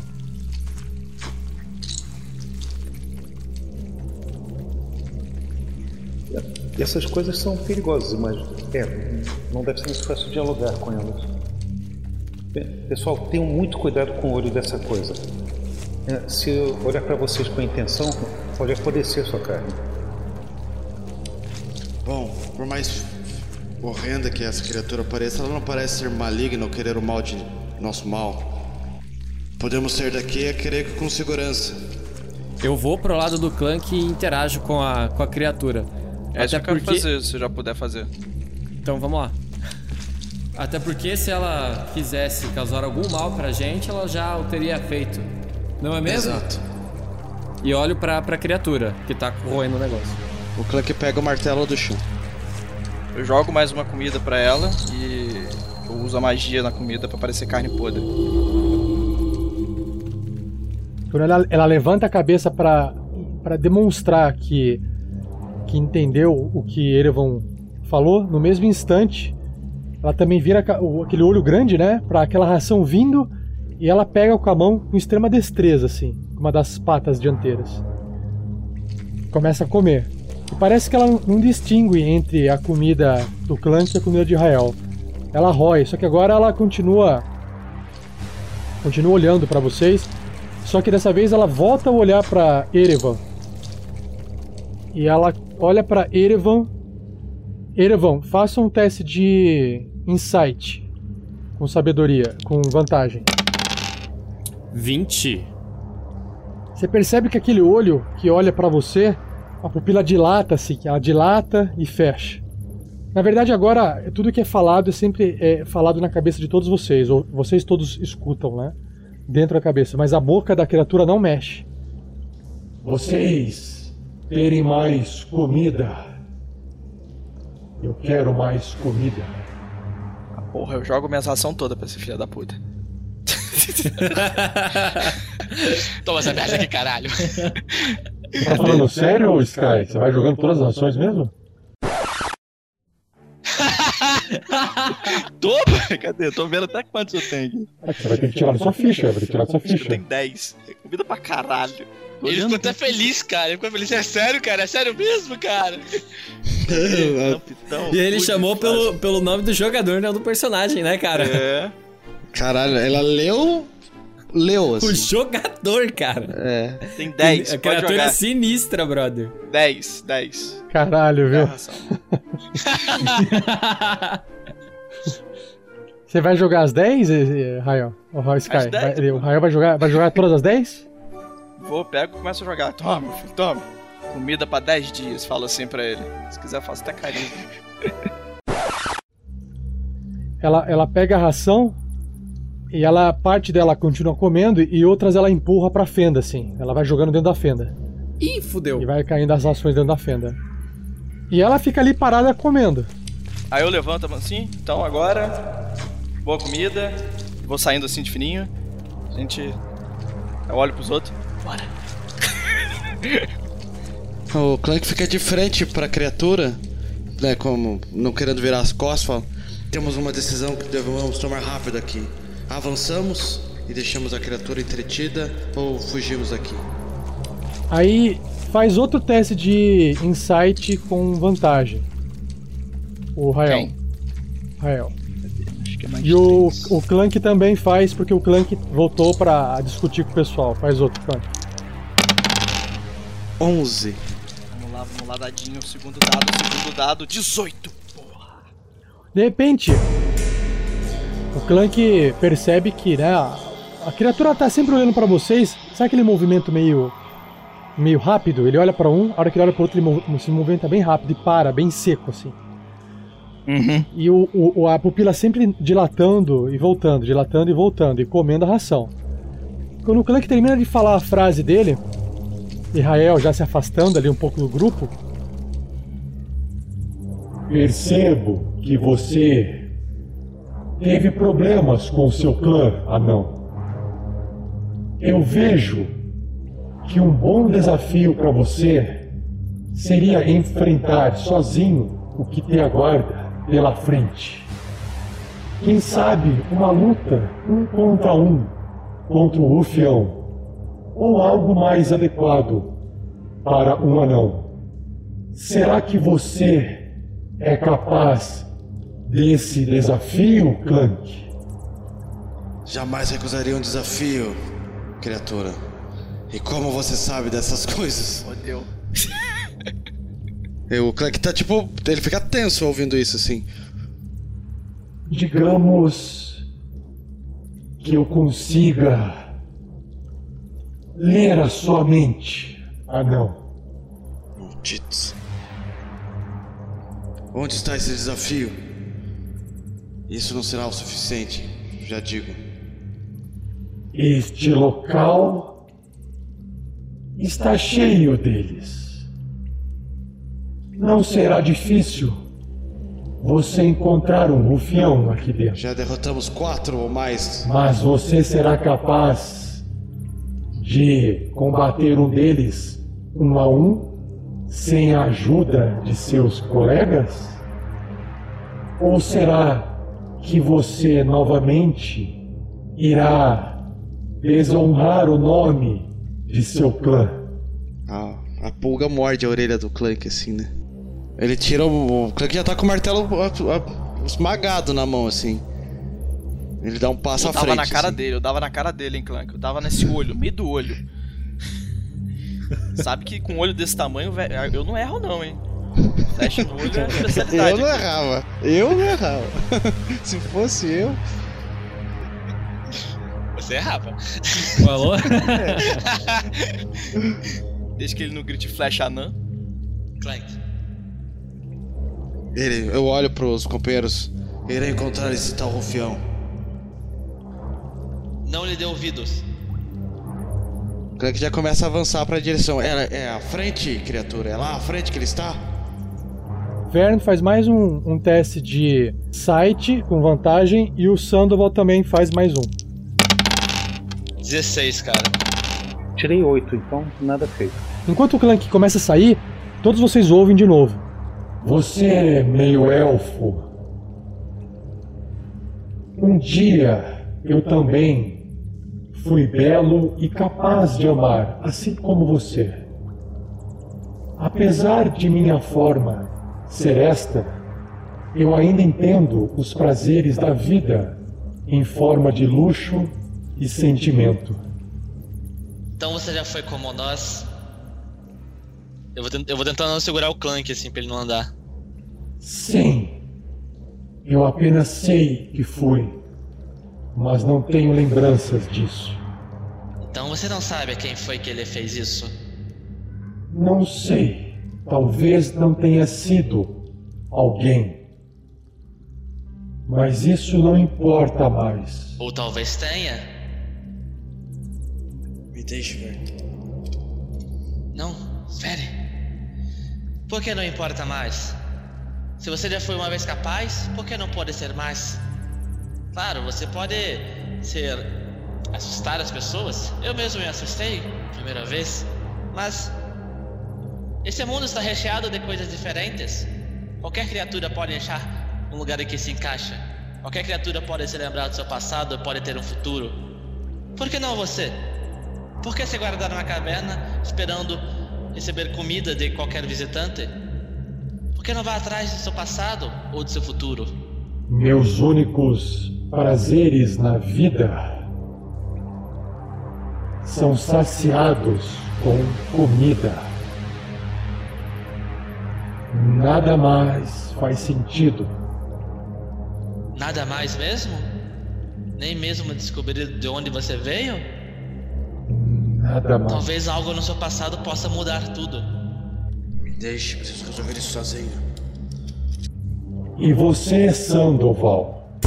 Essas coisas são perigosas, mas é, não deve ser muito fácil dialogar com elas. Pessoal, tenham muito cuidado com o olho dessa coisa. É, se eu olhar para vocês com a intenção, pode apodrecer sua carne. Bom, por mais horrenda que essa criatura pareça, ela não parece ser maligna ou querer o mal de nosso mal. Podemos sair daqui a querer com segurança. Eu vou pro lado do Clank e interajo com a, com a criatura. É isso que eu quero fazer, se já puder fazer. Então vamos lá. Até porque se ela quisesse causar algum mal pra gente, ela já o teria feito. Não é mesmo? Exato. E olho pra, pra criatura que tá roendo o negócio. O Clank pega o martelo do chão. Eu jogo mais uma comida pra ela e eu uso a magia na comida pra parecer carne podre. Quando ela, ela levanta a cabeça para demonstrar que, que entendeu o que Erevan falou, no mesmo instante, ela também vira aquele olho grande, né? Para aquela ração vindo e ela pega com a mão com extrema destreza, assim, uma das patas dianteiras. começa a comer. E parece que ela não distingue entre a comida do Clank e a comida de Rael. Ela rói, só que agora ela continua continua olhando pra vocês. Só que dessa vez ela volta a olhar pra Erevan. E ela olha pra Erevan. Erevan, faça um teste de insight com sabedoria, com vantagem. 20. Você percebe que aquele olho que olha pra você, a pupila dilata-se, ela dilata e fecha. Na verdade, agora, tudo que é falado é sempre é falado na cabeça de todos vocês, ou vocês todos escutam, né? Dentro da cabeça, mas a boca da criatura não mexe. Vocês terem mais comida. Eu quero mais comida. Ah, porra, eu jogo minhas ações toda pra esse filho da puta. Toma essa merda aqui, caralho. Tá falando sério, Sky? Você vai jogando todas as ações mesmo? Toma! Cadê? Tô vendo até quantos eu tenho aqui. Você vai ter que tirar da sua ficha, vai ter que tirar da sua que eu ficha. tenho 10. É comida pra caralho. Ele ficou até feliz, cara. Ele ficou feliz. É sério, cara? É sério mesmo, cara? E ele chamou pelo, pelo nome do jogador, não do personagem, né, cara? É. Caralho, ela leu. Leu, assim. O jogador, cara. É. Tem 10. A criatura jogar. é sinistra, brother. 10, 10. Caralho, viu? Você vai jogar as 10, eh, Rael? O Sky? As 10, Vai- o Rael vai jogar, vai jogar todas as 10? Vou, pego e começo a jogar. Toma, filho, toma. Comida pra 10 dias, falo assim pra ele. Se quiser, faço até carinho. Ela, ela pega a ração e ela parte dela continua comendo e outras ela empurra pra fenda, assim. Ela vai jogando dentro da fenda. Ih, fudeu. E vai caindo as rações dentro da fenda. E ela fica ali parada comendo. Aí eu levanto assim, então agora. Boa comida. Vou saindo assim de fininho. A gente. Eu olho pros outros. Bora. O Clank fica de frente pra criatura, né? Como não querendo virar as costas, fala: Temos uma decisão que devemos tomar rápido aqui. Avançamos e deixamos a criatura entretida ou fugimos daqui? Aí faz outro teste de insight com vantagem. O Rael. Rael. E o, o Clank também faz, porque o Clank voltou pra discutir com o pessoal. Faz outro Clank. 11. Vamos lá, vamos lá, dadinho. Segundo dado, segundo dado. 18. De repente, o Clank percebe que né, a criatura tá sempre olhando pra vocês. Sabe aquele movimento meio meio rápido? Ele olha pra um, a hora que ele olha pro outro, ele mov- se movimenta bem rápido e para, bem seco assim. E o, o- a pupila sempre dilatando e voltando, dilatando e voltando, e comendo a ração. Quando o Clank termina de falar a frase dele, e Rael já se afastando ali um pouco do grupo, Percebo que você teve problemas com seu clã, anão. Eu vejo que um bom desafio para você seria enfrentar sozinho o que te aguarda pela frente. Quem sabe uma luta um contra um contra o rufião ou algo mais adequado para um anão. Será que você é capaz desse desafio, Clank? Jamais recusaria um desafio, criatura. E como você sabe dessas coisas? Fodeu. E O Clank tá tipo. Ele fica tenso ouvindo isso assim. Digamos que eu consiga ler a sua mente, anão. Malditos. Onde está esse desafio? Isso não será o suficiente, já digo. Este local está cheio deles. Não será difícil você encontrar um rufião aqui dentro. Já derrotamos quatro ou mais. Mas você será capaz de combater um deles um a um sem a ajuda de seus colegas? Ou será que você novamente irá desonrar o nome de seu clã? Ah, A pulga morde a orelha do Clank, assim, né? Ele tira o. O Clank já tá com o martelo a- a- esmagado na mão, assim. Ele dá um passo Eu à dava frente. na cara assim. dele, eu dava na cara dele, hein, Clank. Eu dava nesse olho, meio do olho. Sabe que com um olho desse tamanho, velho, eu não erro não, hein. No olho é especialidade. Eu não errava. Eu não errava. Se fosse eu. Você errava. Falou? Desde que ele não grite flecha anã. Clank. Ele, eu olho pros companheiros. Irei encontrar esse tal rufião. Não lhe dê ouvidos. Clank já começa a avançar pra direção. É, é à frente, criatura. É lá à frente que ele está? Vern faz mais um, um teste de site com vantagem e o Sandoval também faz mais um. 16, cara. Tirei 8, então nada feito. Enquanto o Clank começa a sair, todos vocês ouvem de novo. Você é meio elfo. Um dia eu também fui belo e capaz de amar, assim como você. Apesar de minha forma ser esta, eu ainda entendo os prazeres da vida em forma de luxo e sentimento. Então você já foi como nós. Eu vou, eu vou tentar não segurar o Clank assim pra ele não andar. Sim, eu apenas sei que fui, mas não tenho lembranças disso. Então você não sabe a quem foi que ele fez isso? Não sei. Talvez não tenha sido alguém. Mas isso não importa mais. Ou talvez tenha? Me deixe ver. Não, espere. Por que não importa mais? Se você já foi uma vez capaz, por que não pode ser mais? Claro, você pode ser assustar as pessoas. Eu mesmo me assustei primeira vez, mas esse mundo está recheado de coisas diferentes. Qualquer criatura pode achar um lugar em que se encaixa. Qualquer criatura pode se lembrar do seu passado, pode ter um futuro. Por que não você? Por que se guardar na caverna esperando receber comida de qualquer visitante? Por que não vá atrás do seu passado ou do seu futuro? Meus únicos prazeres na vida são saciados com comida. Nada mais faz sentido. Nada mais mesmo? Nem mesmo descobrir de onde você veio? Nada mais. Talvez algo no seu passado possa mudar tudo. Me deixe, preciso resolver isso sozinho. E você, Sandoval?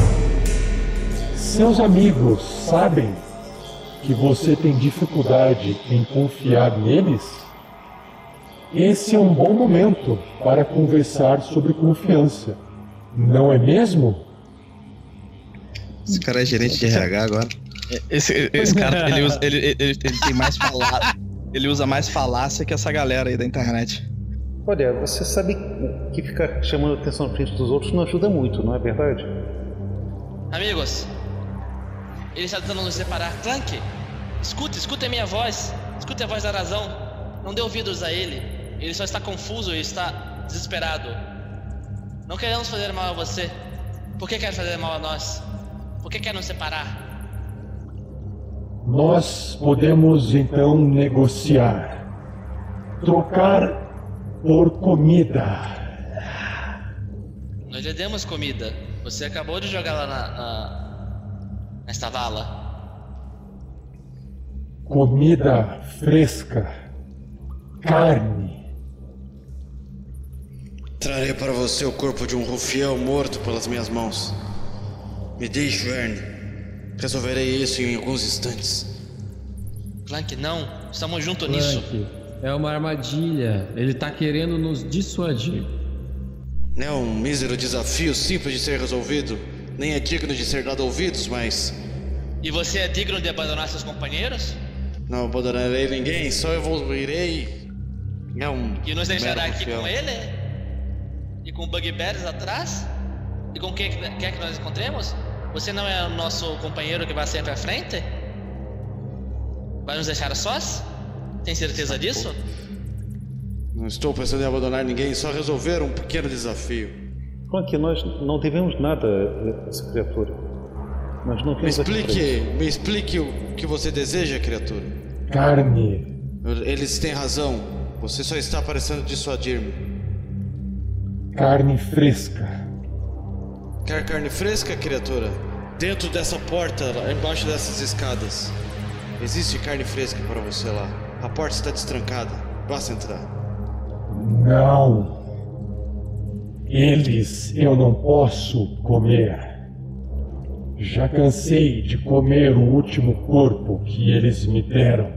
Seus amigos sabem que você tem dificuldade em confiar neles? Esse é um bom momento para conversar sobre confiança, não é mesmo? Esse cara é gerente de RH agora. Esse, esse cara, ele, usa, ele, ele, ele tem mais falácia. Ele usa mais falácia que essa galera aí da internet. Olha, você sabe que ficar chamando atenção na frente dos outros não ajuda muito, não é verdade? Amigos, ele está tentando nos separar. Clank, escute, escute a minha voz. Escute a voz da razão. Não dê ouvidos a ele. Ele só está confuso e está desesperado. Não queremos fazer mal a você. Por que quer fazer mal a nós? Por que quer nos separar? Nós podemos então negociar, trocar por comida. Nós lhe demos comida. Você acabou de jogar lá na, na nesta vala. Comida fresca, carne. Trarei para você o corpo de um rufião morto pelas minhas mãos. Me deixe, Verne. Resolverei isso em alguns instantes. Clank, não. Estamos juntos nisso. Clank, é uma armadilha. Ele tá querendo nos dissuadir. Não é um mísero desafio simples de ser resolvido. Nem é digno de ser dado ouvidos, mas. E você é digno de abandonar seus companheiros? Não abandonarei ninguém, só evoluirei. É um. E nos deixará aqui com ele? E com Bugbears atrás? E com quem quer que nós encontremos? Você não é o nosso companheiro que vai sempre à frente? Vai nos deixar sós? Tem certeza disso? Não estou pensando em abandonar ninguém, só resolver um pequeno desafio. Clank, nós não devemos nada a essa criatura. Nós não Me explique, me explique o que você deseja, criatura. Carne. Eles têm razão. Você só está parecendo dissuadir-me. Carne fresca. Quer carne fresca, criatura? Dentro dessa porta, lá embaixo dessas escadas. Existe carne fresca para você lá. A porta está destrancada. Basta entrar. Não. Eles eu não posso comer. Já cansei de comer o último corpo que eles me deram.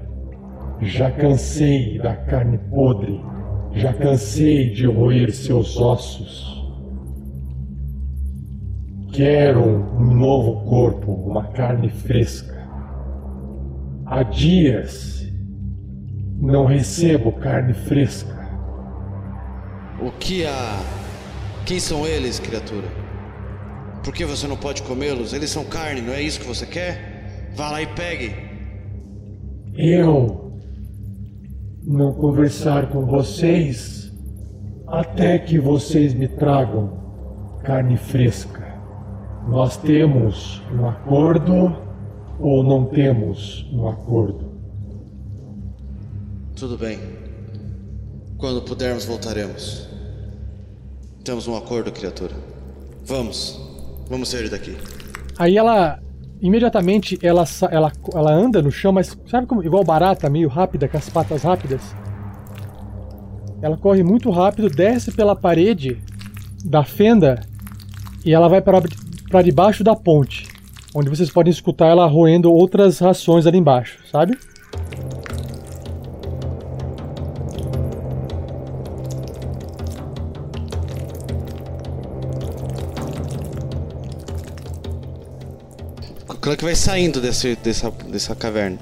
Já cansei da carne podre. Já cansei de roer seus ossos. Quero um novo corpo, uma carne fresca. Há dias não recebo carne fresca. O que há? Quem são eles, criatura? Por que você não pode comê-los? Eles são carne, não é isso que você quer? Vá lá e pegue. Eu não conversar com vocês até que vocês me tragam carne fresca. Nós temos um acordo ou não temos um acordo? Tudo bem. Quando pudermos, voltaremos. Temos um acordo, criatura. Vamos. Vamos sair daqui. Aí ela imediatamente ela, ela, ela anda no chão, mas sabe como igual barata, meio rápida, com as patas rápidas? Ela corre muito rápido, desce pela parede da fenda e ela vai para debaixo da ponte, onde vocês podem escutar ela roendo outras rações ali embaixo, sabe? Clank vai saindo desse, dessa, dessa caverna.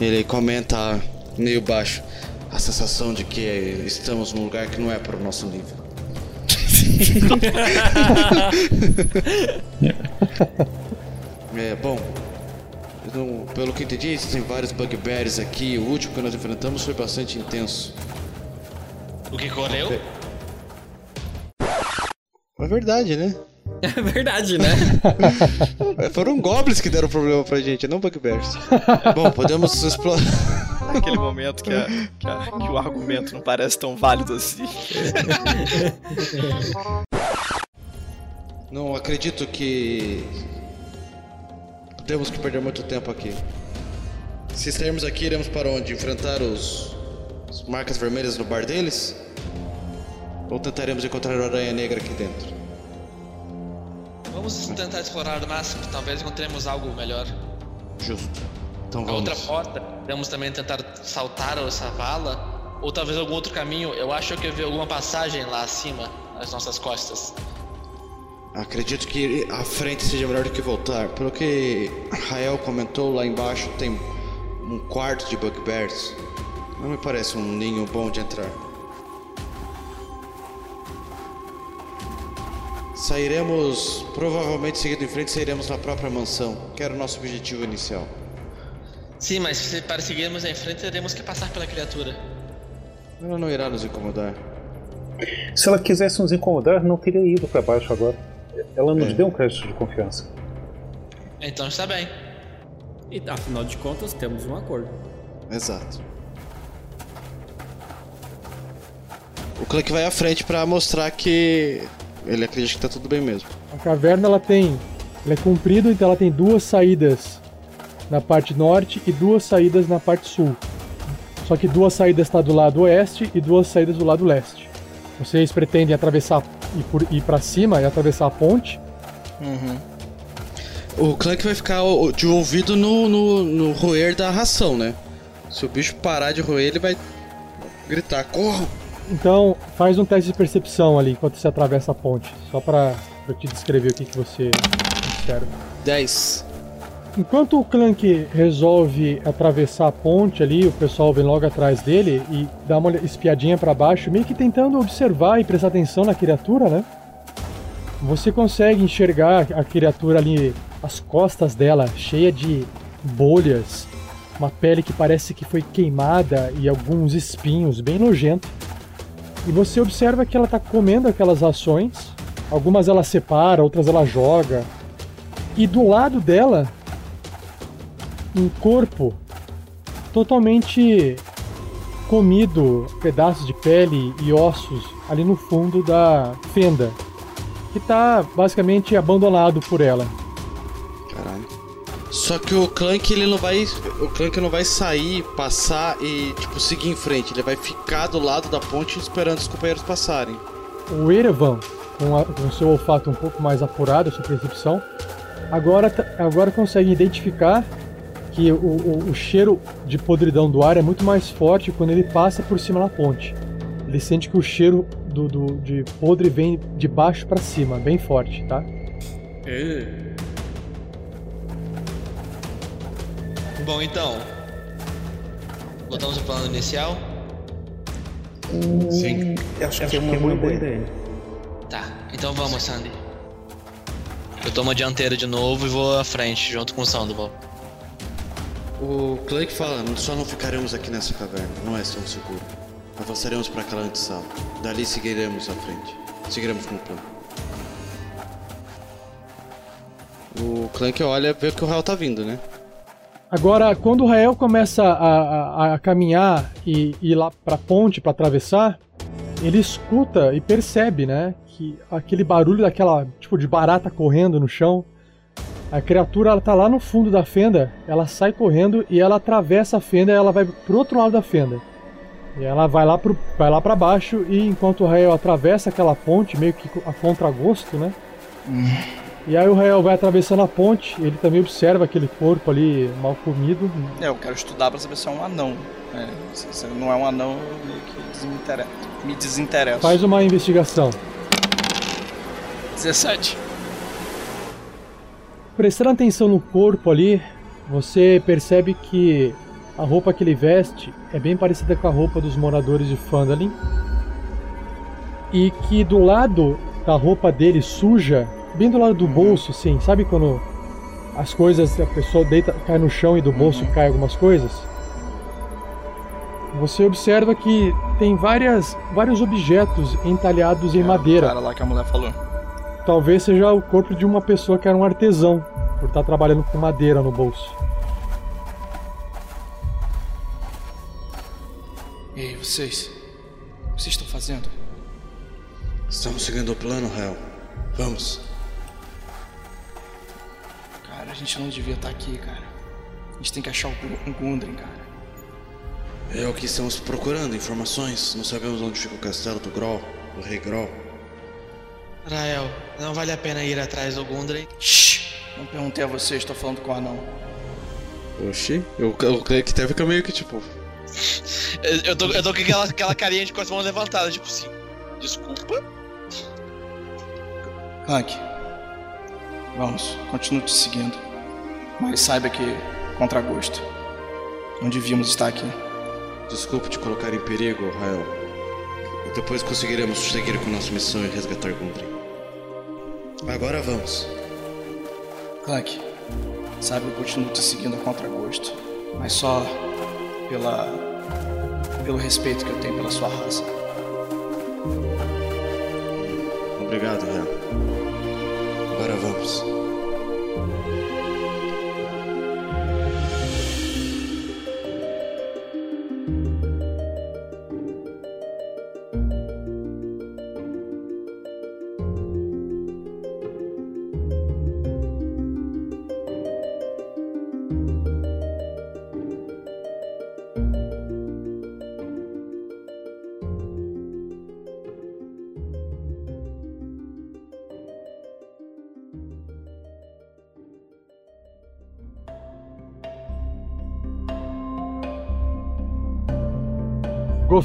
Ele comenta meio baixo a sensação de que estamos num lugar que não é para o nosso nível. é, bom, então, pelo que entendi, existem vários bugbears aqui. O último que nós enfrentamos foi bastante intenso. O que correu? É verdade, né? É verdade, né? Foram goblins que deram problema pra gente, não bugbears. Bom, podemos explorar. Naquele momento que, a- que a- que o argumento não parece tão válido assim. Não acredito que temos que perder muito tempo aqui. Se sairmos aqui, iremos para onde? Enfrentar os as marcas vermelhas no bar deles? Ou tentaremos encontrar a aranha negra aqui dentro? Vamos tentar explorar o máximo, talvez encontremos algo melhor. Justo. Então A vamos. outra porta, podemos também tentar saltar essa vala, ou talvez algum outro caminho. Eu acho que eu vi alguma passagem lá acima, nas nossas costas. Acredito que à frente seja melhor do que voltar. Pelo que Rael comentou, lá embaixo tem um quarto de bugbears. Não me parece um ninho bom de entrar. Sairemos, provavelmente seguindo em frente, sairemos na própria mansão, que era o nosso objetivo inicial. Sim, mas se para seguirmos em frente, teremos que passar pela criatura. Ela não irá nos incomodar. Se ela quisesse nos incomodar, não teria ido para baixo agora. Ela nos É. deu um crédito de confiança. Então está bem. E afinal de contas, temos um acordo. Exato. O Clank vai à frente pra mostrar que ele acredita que tá tudo bem mesmo. A caverna ela tem, ela é comprida, então ela tem duas saídas na parte norte e duas saídas na parte sul. Só que duas saídas está do lado oeste e duas saídas do lado leste. Vocês pretendem atravessar e por ir para cima e atravessar a ponte? O Clank vai ficar de ouvido no, no, no roer da ração, né? Se o bicho parar de roer, ele vai gritar: corram! Então faz um teste de percepção ali enquanto você atravessa a ponte, só para eu te descrever o que, que você observa. 10. Enquanto o Clank resolve atravessar a ponte ali, o pessoal vem logo atrás dele e dá uma espiadinha pra baixo, meio que tentando observar e prestar atenção na criatura, né? Você consegue enxergar a criatura ali, as costas dela, cheia de bolhas, uma pele que parece que foi queimada e alguns espinhos, bem nojento. E você observa que ela está comendo aquelas ações. Algumas ela separa, outras ela joga. E do lado dela, um corpo totalmente comido, pedaços de pele e ossos ali no fundo da fenda, que está basicamente abandonado por ela. Só que o Clank ele não vai. O Clank não vai sair, passar e, tipo, seguir em frente. Ele vai ficar do lado da ponte esperando os companheiros passarem. O Erevan, com, a- com seu olfato um pouco mais apurado, sua percepção, agora, tá- agora consegue identificar que o, o- o cheiro de podridão do ar é muito mais forte quando ele passa por cima da ponte. Ele sente que o cheiro do, do- de podre vem de baixo para cima, bem forte, tá? Bom, então. Voltamos ao plano inicial? Sim. Acho, que é uma boa ideia. Tá, então vamos, Sandy. Eu tomo a dianteira de novo e vou à frente, junto com o Sandoval. O Clank fala, só não ficaremos aqui nessa caverna, não é tão seguro. Avançaremos para aquela antessala. Dali seguiremos à frente. Seguiremos com o plano. O Clank olha, vê que o Rael tá vindo, né? Agora, quando o Rael começa a, a- a caminhar e ir lá pra ponte para atravessar, ele escuta e percebe, né, que aquele barulho daquela tipo de barata correndo no chão, a criatura ela tá lá no fundo da fenda, ela sai correndo e ela atravessa a fenda e ela vai pro outro lado da fenda. E ela vai lá pro, vai lá para baixo e enquanto o Rael atravessa aquela ponte meio que a contragosto, né? E aí o Rael vai atravessando a ponte, ele também observa aquele corpo ali mal comido. É, eu quero estudar pra saber se é um anão. É, se, se não é um anão, eu meio que me desinteresso. Faz uma investigação. 17. Prestando atenção no corpo ali, você percebe que a roupa que ele veste é bem parecida com a roupa dos moradores de Phandalin. E que do lado da roupa dele suja, bem do lado do bolso, assim, sabe quando as coisas, a pessoa deita, cai no chão e do bolso cai algumas coisas? Você observa que tem várias, vários objetos entalhados em madeira. Cara lá que a mulher falou. Talvez seja o corpo de uma pessoa que era um artesão, por estar trabalhando com madeira no bolso. Ei, vocês. O que vocês estão fazendo? Estamos seguindo o plano, Rael. Vamos. Gente não devia estar aqui, cara. A gente tem que achar o Gu- o Gundren, cara. É o que estamos procurando, informações. Não sabemos onde fica o castelo do Grol, o Rei Grol. Rael, não vale a pena ir atrás do Gundren. Shhh! Não perguntei a vocês, estou falando com o anão. Oxi, o, o Clank até fica meio que tipo. Eu, eu tô, eu tô com aquela, aquela carinha de com as mãos levantadas, tipo assim. Desculpa? Clank. Vamos, continuo te seguindo. Mas saiba que, contra gosto, não devíamos estar aqui. Desculpe te colocar em perigo, Rael. Depois conseguiremos seguir com nossa missão e resgatar Gundren. Agora vamos. Clank, sabe eu continuo te seguindo a contragosto, mas só pela pelo respeito que eu tenho pela sua raça. Obrigado, Rael. Agora vamos.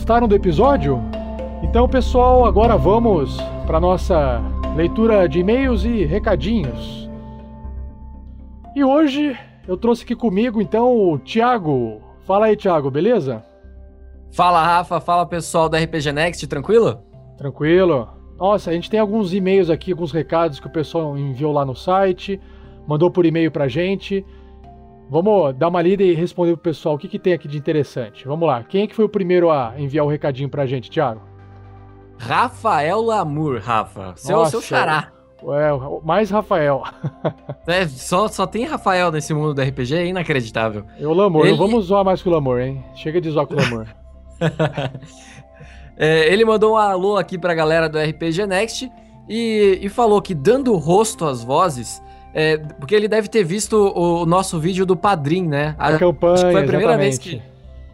Gostaram do episódio? Então, pessoal, agora vamos para nossa leitura de e-mails e recadinhos. E hoje eu trouxe aqui comigo então o Thiago. Fala aí, Thiago, beleza? Fala, Rafa. Fala, pessoal da RPG Next, tranquilo? Tranquilo. Nossa, a gente tem alguns e-mails aqui, alguns recados que o pessoal enviou lá no site, mandou por e-mail pra gente. Vamos dar uma lida e responder pro pessoal o que, que tem aqui de interessante. Vamos lá. Quem é que foi o primeiro a enviar o recadinho pra gente, Thiago? Rafael Lamour, Rafa. Seu, Nossa, seu xará. É, mais Rafael. É, só, só tem Rafael nesse mundo do RPG, é inacreditável. E o Lamor, Ele- vamos zoar mais com o Lamor, hein? Chega de zoar com o Lamor. É, ele mandou um alô aqui pra galera do RPG Next e, e falou que dando rosto às vozes, é, porque ele deve ter visto o, o nosso vídeo do Padrim, né? A campanha, Acho que foi a primeira vez exatamente.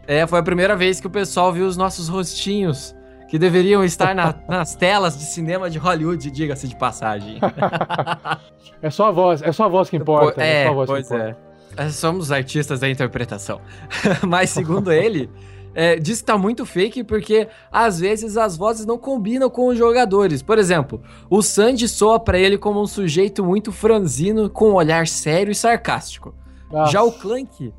que. É, foi a primeira vez que o pessoal viu os nossos rostinhos. Que deveriam estar na- nas telas de cinema de Hollywood, diga-se de passagem. É só a voz, é só a voz que importa. é, é só a voz pois que importa. é. É, Somos artistas da interpretação. Mas segundo ele, é, diz que tá muito fake porque às vezes as vozes não combinam com os jogadores. Por exemplo, o Sandy soa pra ele como um sujeito muito franzino com um olhar sério e sarcástico. Nossa. Já o Clank,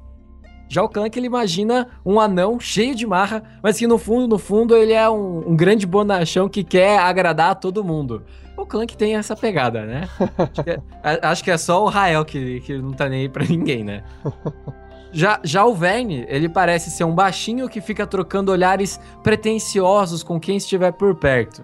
já o Clank ele imagina um anão cheio de marra, mas que no fundo, no fundo ele é um, um grande bonachão que quer agradar a todo mundo. O Clank tem essa pegada, né? Acho que é, acho que é só o Rael que, que não tá nem aí pra ninguém, né? Já, já o Verne, ele parece ser um baixinho que fica trocando olhares pretensiosos com quem estiver por perto.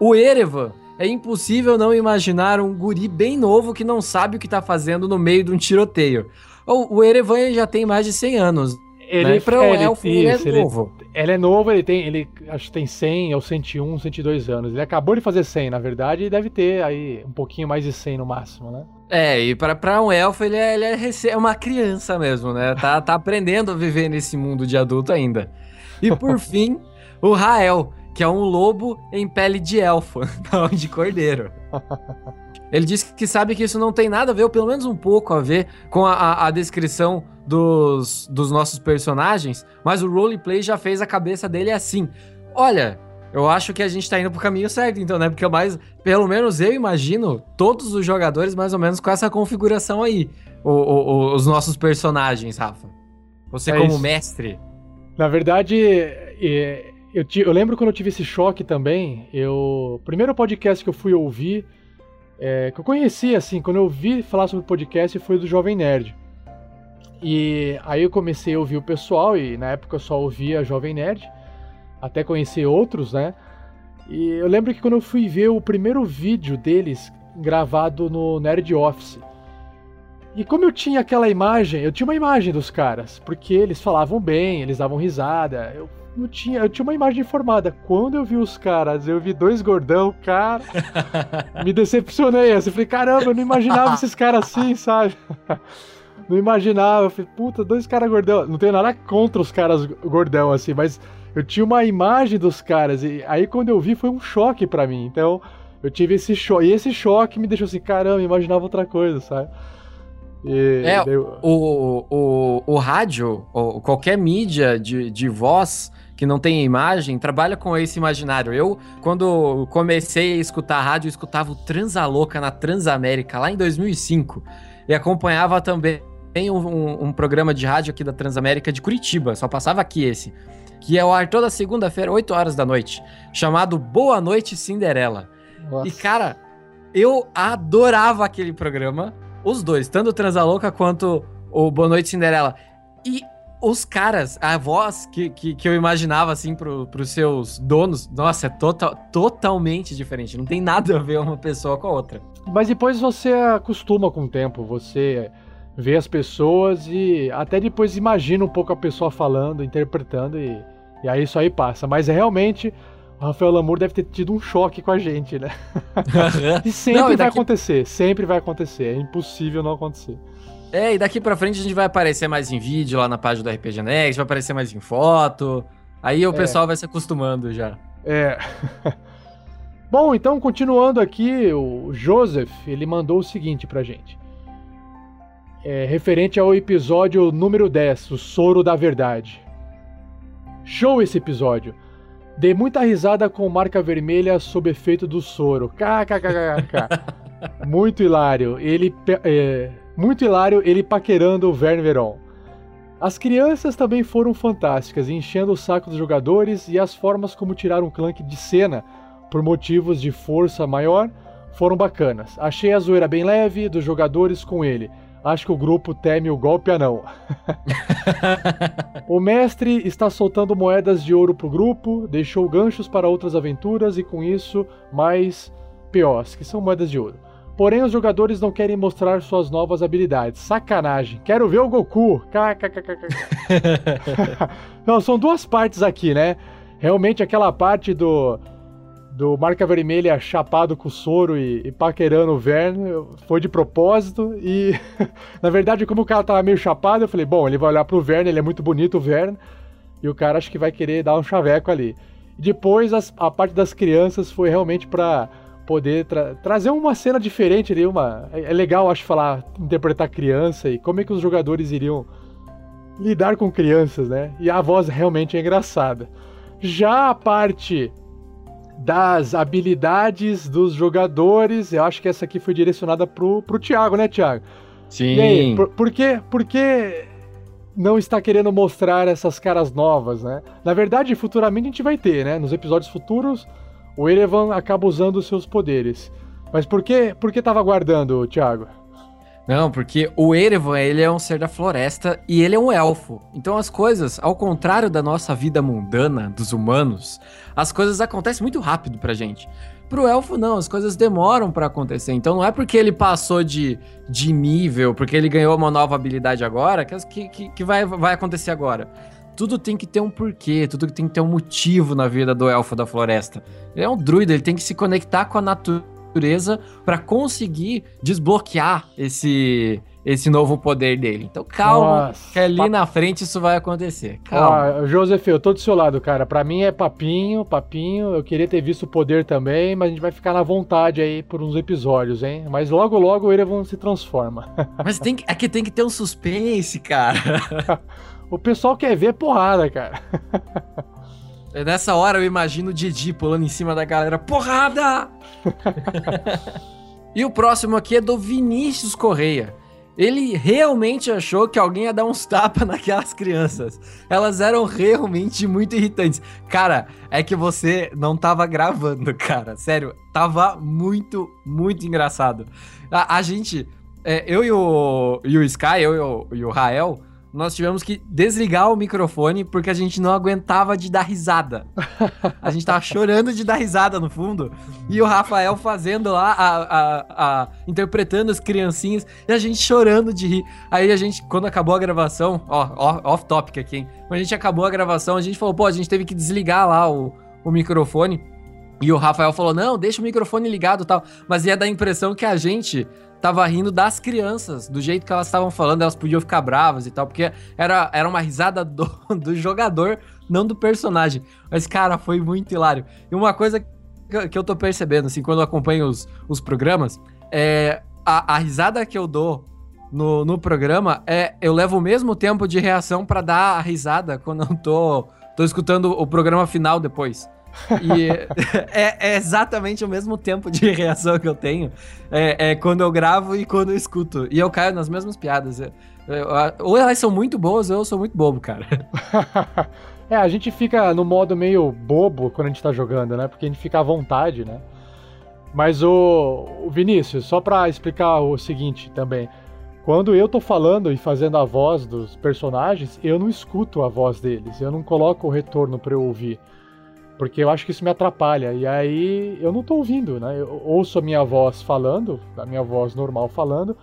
O Erevan, é impossível não imaginar um guri bem novo que não sabe o que tá fazendo no meio de um tiroteio. O, o Erevan ele já tem mais de 100 anos. Ele, né? Pra um é, ele- elfo, ele é isso, ele- novo. Ele é novo, ele tem, ele acho que tem 100 ou 101, 102 anos. Ele acabou de fazer 100, na verdade, e deve ter aí um pouquinho mais de 100 no máximo, né? É, e pra, pra um elfo ele é, ele é é uma criança mesmo, né? Tá, tá aprendendo a viver nesse mundo de adulto ainda. E por fim, o Rael, que é um lobo em pele de elfo, não de cordeiro. Ele disse que sabe que isso não tem nada a ver, ou pelo menos um pouco a ver, com a, a- a descrição dos, dos nossos personagens, mas o roleplay já fez a cabeça dele assim. Olha, eu acho que a gente tá indo pro caminho certo, então, né? Porque eu mais, pelo menos eu imagino todos os jogadores mais ou menos com essa configuração aí. o- o- o- os nossos personagens, Rafa. Você É como isso. mestre. Na verdade, é, eu, ti- eu lembro quando eu tive esse choque também. Eu, o primeiro podcast que eu fui ouvir, é, que eu conheci, assim, quando eu ouvi falar sobre podcast, foi do Jovem Nerd. E aí eu comecei a ouvir o pessoal, e na época eu só ouvia Jovem Nerd, até conhecer outros, né? E eu lembro que quando eu fui ver o primeiro vídeo deles gravado no Nerd Office, e como eu tinha aquela imagem, eu tinha uma imagem dos caras, porque eles falavam bem, eles davam risada, eu não tinha, eu tinha uma imagem formada. Quando eu vi os caras, eu vi dois gordão, cara, me decepcionei. assim, Eu falei, caramba, eu não imaginava esses caras assim, sabe? Não imaginava, eu falei, puta, dois caras gordão. Não tenho nada contra os caras gordão, assim, mas eu tinha uma imagem dos caras, e aí quando eu vi foi um choque pra mim. Então, eu tive esse choque, e esse choque me deixou assim, caramba, imaginava outra coisa, sabe? E É, daí- o, o, o rádio, ou qualquer mídia de, de voz que não tem imagem, trabalha com esse imaginário. Eu, quando comecei a escutar rádio, eu escutava o Transalouca na Transamérica, lá em 2005. E acompanhava também um, um- um programa de rádio aqui da Transamérica de Curitiba, só passava aqui esse. Que é o ar toda segunda-feira, 8 horas da noite, chamado Boa Noite Cinderela. E, cara, eu adorava aquele programa, os dois, tanto o Transalouca quanto o Boa Noite Cinderela. E os caras, a voz que, que, que eu imaginava, assim, pro, pros seus donos, nossa, é total, totalmente diferente. Não tem nada a ver uma pessoa com a outra. Mas depois você acostuma com o tempo, você vê as pessoas e até depois imagina um pouco a pessoa falando, interpretando e, e aí isso aí passa. Mas realmente o Rafael Lamour deve ter tido um choque com a gente, né? e sempre Não, vai e daqui- acontecer, sempre vai acontecer, é impossível não acontecer. É, e daqui pra frente a gente vai aparecer mais em vídeo lá na página do RPG Next, vai aparecer mais em foto. Aí o É. pessoal vai se acostumando já. É. Bom, então continuando aqui, o Joseph, ele mandou o seguinte pra gente. É, referente ao episódio número 10, o Soro da Verdade. Show esse episódio. Dei muita risada com marca vermelha sob efeito do soro. KKKKK. muito hilário. Ele é, muito hilário ele paquerando o Verne Veron. As crianças também foram fantásticas, enchendo o saco dos jogadores e as formas como tiraram o Clank de cena por motivos de força maior foram bacanas. Achei a zoeira bem leve dos jogadores com ele. Acho que o grupo teme o golpe anão. o mestre está soltando moedas de ouro pro grupo, deixou ganchos para outras aventuras e com isso mais POs, que são moedas de ouro. Porém, os jogadores não querem mostrar suas novas habilidades. Sacanagem. Quero ver o Goku. Não, são duas partes aqui, né? Realmente aquela parte do do Marca Vermelha chapado com soro e, e paquerando o Vern foi de propósito e na verdade como o cara tava meio chapado eu falei, bom, ele vai olhar pro Vern, ele é muito bonito o Vern e o cara acho que vai querer dar um chaveco ali. Depois as, a parte das crianças foi realmente para poder tra trazer uma cena diferente ali, uma é, é legal acho falar interpretar criança e como é que os jogadores iriam lidar com crianças, né? E a voz realmente é engraçada. Já a parte das habilidades dos jogadores. Eu acho que essa aqui foi direcionada pro, pro Thiago, né, Thiago? Sim. E aí, por, por, que, por que não está querendo mostrar essas caras novas, né? Na verdade, futuramente a gente vai ter, né? Nos episódios futuros, o Erevan acaba usando os seus poderes. Mas por que, por que tava guardando, Thiago? Não, porque o Erevan, ele é um ser da floresta e ele é um elfo. Então as coisas, ao contrário da nossa vida mundana, dos humanos, as coisas acontecem muito rápido pra gente. Pro elfo, não, as coisas demoram para acontecer. Então não é porque ele passou de, de nível, porque ele ganhou uma nova habilidade agora, que, que, que vai, vai acontecer agora. Tudo tem que ter um porquê, tudo tem que ter um motivo na vida do elfo da floresta. Ele é um druida, ele tem que se conectar com a natureza natureza para conseguir desbloquear esse esse novo poder dele. Então calma, Nossa, que ali na frente isso vai acontecer. Calma. Ah, Joseph, eu tô do seu lado, cara. Para mim é papinho, papinho. Eu queria ter visto o poder também, mas a gente vai ficar na vontade aí por uns episódios, hein? Mas logo logo o Erevan se transforma. Mas tem que, é que tem que ter um suspense, cara. o pessoal quer ver porrada, cara. Nessa hora eu imagino o Didi pulando em cima da galera. Porrada! e o próximo aqui é do Vinícius Correia. Ele realmente achou que alguém ia dar uns tapas naquelas crianças. Elas eram realmente muito irritantes. Cara, é que você não tava gravando, cara. Sério, tava muito, muito engraçado. A, a gente, é, eu e o, e o Sky, eu e o, e o Rael, nós tivemos que desligar o microfone porque a gente não aguentava de dar risada. A gente tava chorando de dar risada no fundo. E o Rafael fazendo lá, a, a, a, interpretando as criancinhas e a gente chorando de rir. Aí a gente, quando acabou a gravação, ó, off-topic aqui, hein? Quando a gente acabou a gravação, a gente falou, pô, a gente teve que desligar lá o, o microfone. E o Rafael falou: não, deixa o microfone ligado e tal. Mas ia dar a impressão que a gente tava rindo das crianças, do jeito que elas estavam falando, elas podiam ficar bravas e tal, porque era, era uma risada do, do jogador, não do personagem. Mas, cara, foi muito hilário. E uma coisa que, eu tô percebendo, assim, quando eu acompanho os, os programas, é a, a risada que eu dou no, no programa é eu levo o mesmo tempo de reação para dar a risada quando eu tô, tô escutando o programa final depois. E é, é, exatamente o mesmo tempo de reação que eu tenho é, é, quando eu gravo e quando eu escuto. E eu caio nas mesmas piadas. Eu, eu, ou elas são muito boas ou eu sou muito bobo, cara. é, a gente fica no modo meio bobo quando a gente tá jogando, né? Porque a gente fica à vontade, né? Mas o, o Vinícius, só para explicar o seguinte também. Quando eu tô falando e fazendo a voz dos personagens, eu não escuto a voz deles, eu não coloco o retorno para eu ouvir. Porque eu acho que isso me atrapalha. E aí eu não tô ouvindo, né? Eu ouço a minha voz falando, a minha voz normal falando,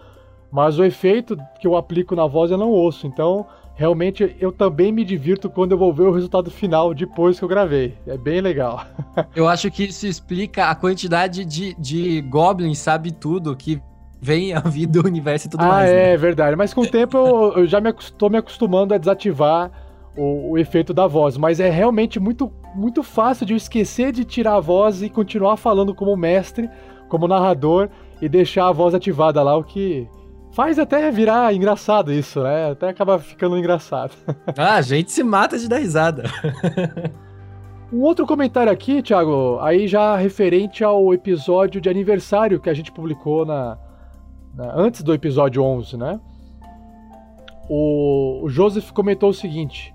mas o efeito que eu aplico na voz eu não ouço. Então, realmente eu também me divirto quando eu vou ver o resultado final depois que eu gravei. É bem legal. eu acho que isso explica a quantidade de, de goblins, sabe tudo, que vem a vida do universo e tudo ah, mais. Ah, é né? verdade. Mas com o tempo eu, eu já me estou me acostumando a desativar o, o, efeito da voz, mas é realmente muito, muito fácil de eu esquecer de tirar a voz e continuar falando como mestre, como narrador e deixar a voz ativada lá, o que faz até virar engraçado isso, né? Até acaba ficando engraçado. Ah, a gente se mata de dar risada. um outro comentário aqui, Thiago, aí já referente ao episódio de aniversário que a gente publicou na, na antes do episódio 11, né? O, o Joseph comentou o seguinte: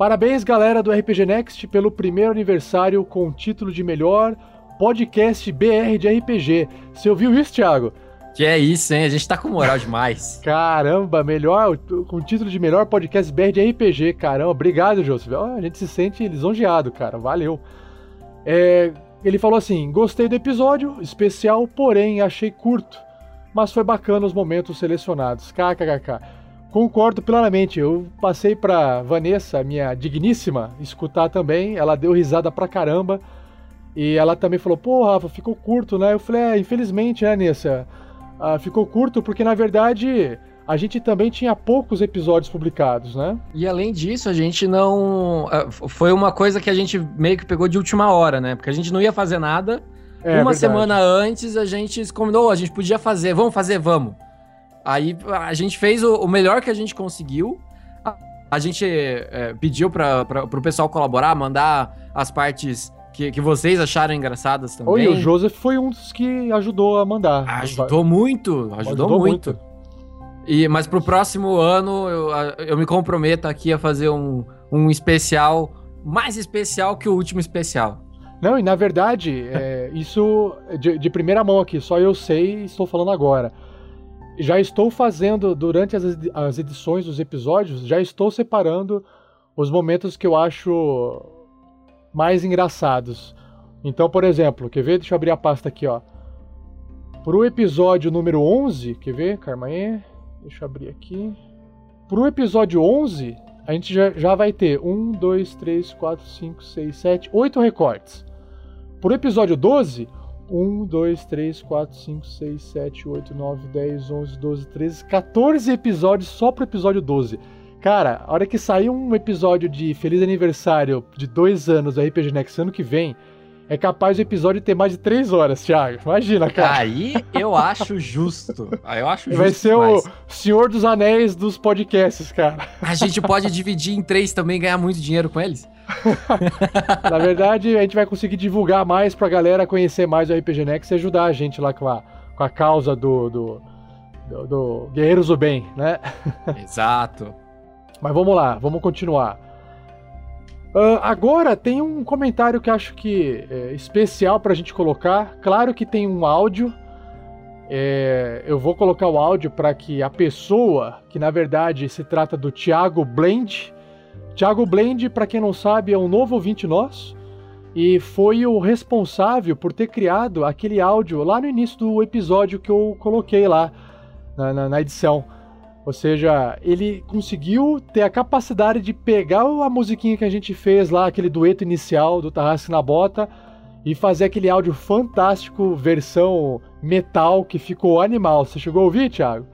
Parabéns, galera do RPG Next, pelo primeiro aniversário com o título de melhor podcast BR de RPG. Você ouviu isso, Thiago? Que é isso, hein? A gente tá com moral demais. Caramba, melhor, com o título de melhor podcast BR de RPG, caramba. Obrigado, Joseph. A gente se sente lisonjeado, cara. Valeu. É, ele falou assim: gostei do episódio, especial, porém achei curto. Mas foi bacana os momentos selecionados. KKKK. Concordo plenamente. Eu passei pra Vanessa, minha digníssima, escutar também. Ela deu risada pra caramba. E ela também falou: pô, Rafa, ficou curto, né? Eu falei: é, infelizmente, né, Nessa? Ah, ficou curto porque, na verdade, a gente também tinha poucos episódios publicados, né? E além disso, a gente não. ah, Foi uma coisa que a gente meio que pegou de última hora, né? Porque a gente não ia fazer nada. É, uma verdade. semana antes a gente se combinou, a gente podia fazer, vamos fazer, vamos. Aí a gente fez o, o melhor que a gente conseguiu. A, a gente é, pediu para o pessoal colaborar, mandar as partes que, que vocês acharam engraçadas também. Oi, o Joseph foi um dos que ajudou a mandar. Ajudou muito, ajudou, muito. E, mas pro próximo ano eu, eu me comprometo aqui a fazer um, um especial mais especial que o último especial. Não, e na verdade, é, isso de, de primeira mão aqui, só eu sei e estou falando agora. Já estou fazendo, durante as, edi- as edições dos episódios, já estou separando os momentos que eu acho mais engraçados. Então, por exemplo, quer ver? Deixa eu abrir a pasta aqui, ó. Pro episódio número 11, quer ver? Calma aí. Deixa eu abrir aqui. Pro episódio 11, a gente já, já vai ter 1, 2, 3, 4, 5, 6, 7, 8 recortes. Pro episódio 12, 1, 2, 3, 4, 5, 6, 7, 8, 9, 10, 11, 12, 13, 14 episódios só pro episódio 12. Cara, a hora que sair um episódio de Feliz Aniversário de dois anos do RPG Next ano que vem, é capaz o episódio ter mais de 3 horas, Thiago. Imagina, cara. Aí eu acho justo. Aí eu acho justo. Vai ser demais. o Senhor dos Anéis dos podcasts, cara. A gente pode dividir em três também e ganhar muito dinheiro com eles. Na verdade, a gente vai conseguir divulgar mais pra galera conhecer mais o RPG Next e ajudar a gente lá com a, com a causa do, do, do, do Guerreiros do Bem, né? Exato. Mas vamos lá, vamos continuar. Ah, agora tem um comentário que acho que é especial pra gente colocar. Claro que tem um áudio. É, eu vou colocar o áudio para que a pessoa, que na verdade se trata do Thiago Blend. Thiago Blend, para quem não sabe, é um novo ouvinte nosso e foi o responsável por ter criado aquele áudio lá no início do episódio que eu coloquei lá na- na- na edição. Ou seja, ele conseguiu ter a capacidade de pegar a musiquinha que a gente fez lá, aquele dueto inicial do Tarrasque na Bota, e fazer aquele áudio fantástico, versão metal, que ficou animal. Você chegou a ouvir, Thiago?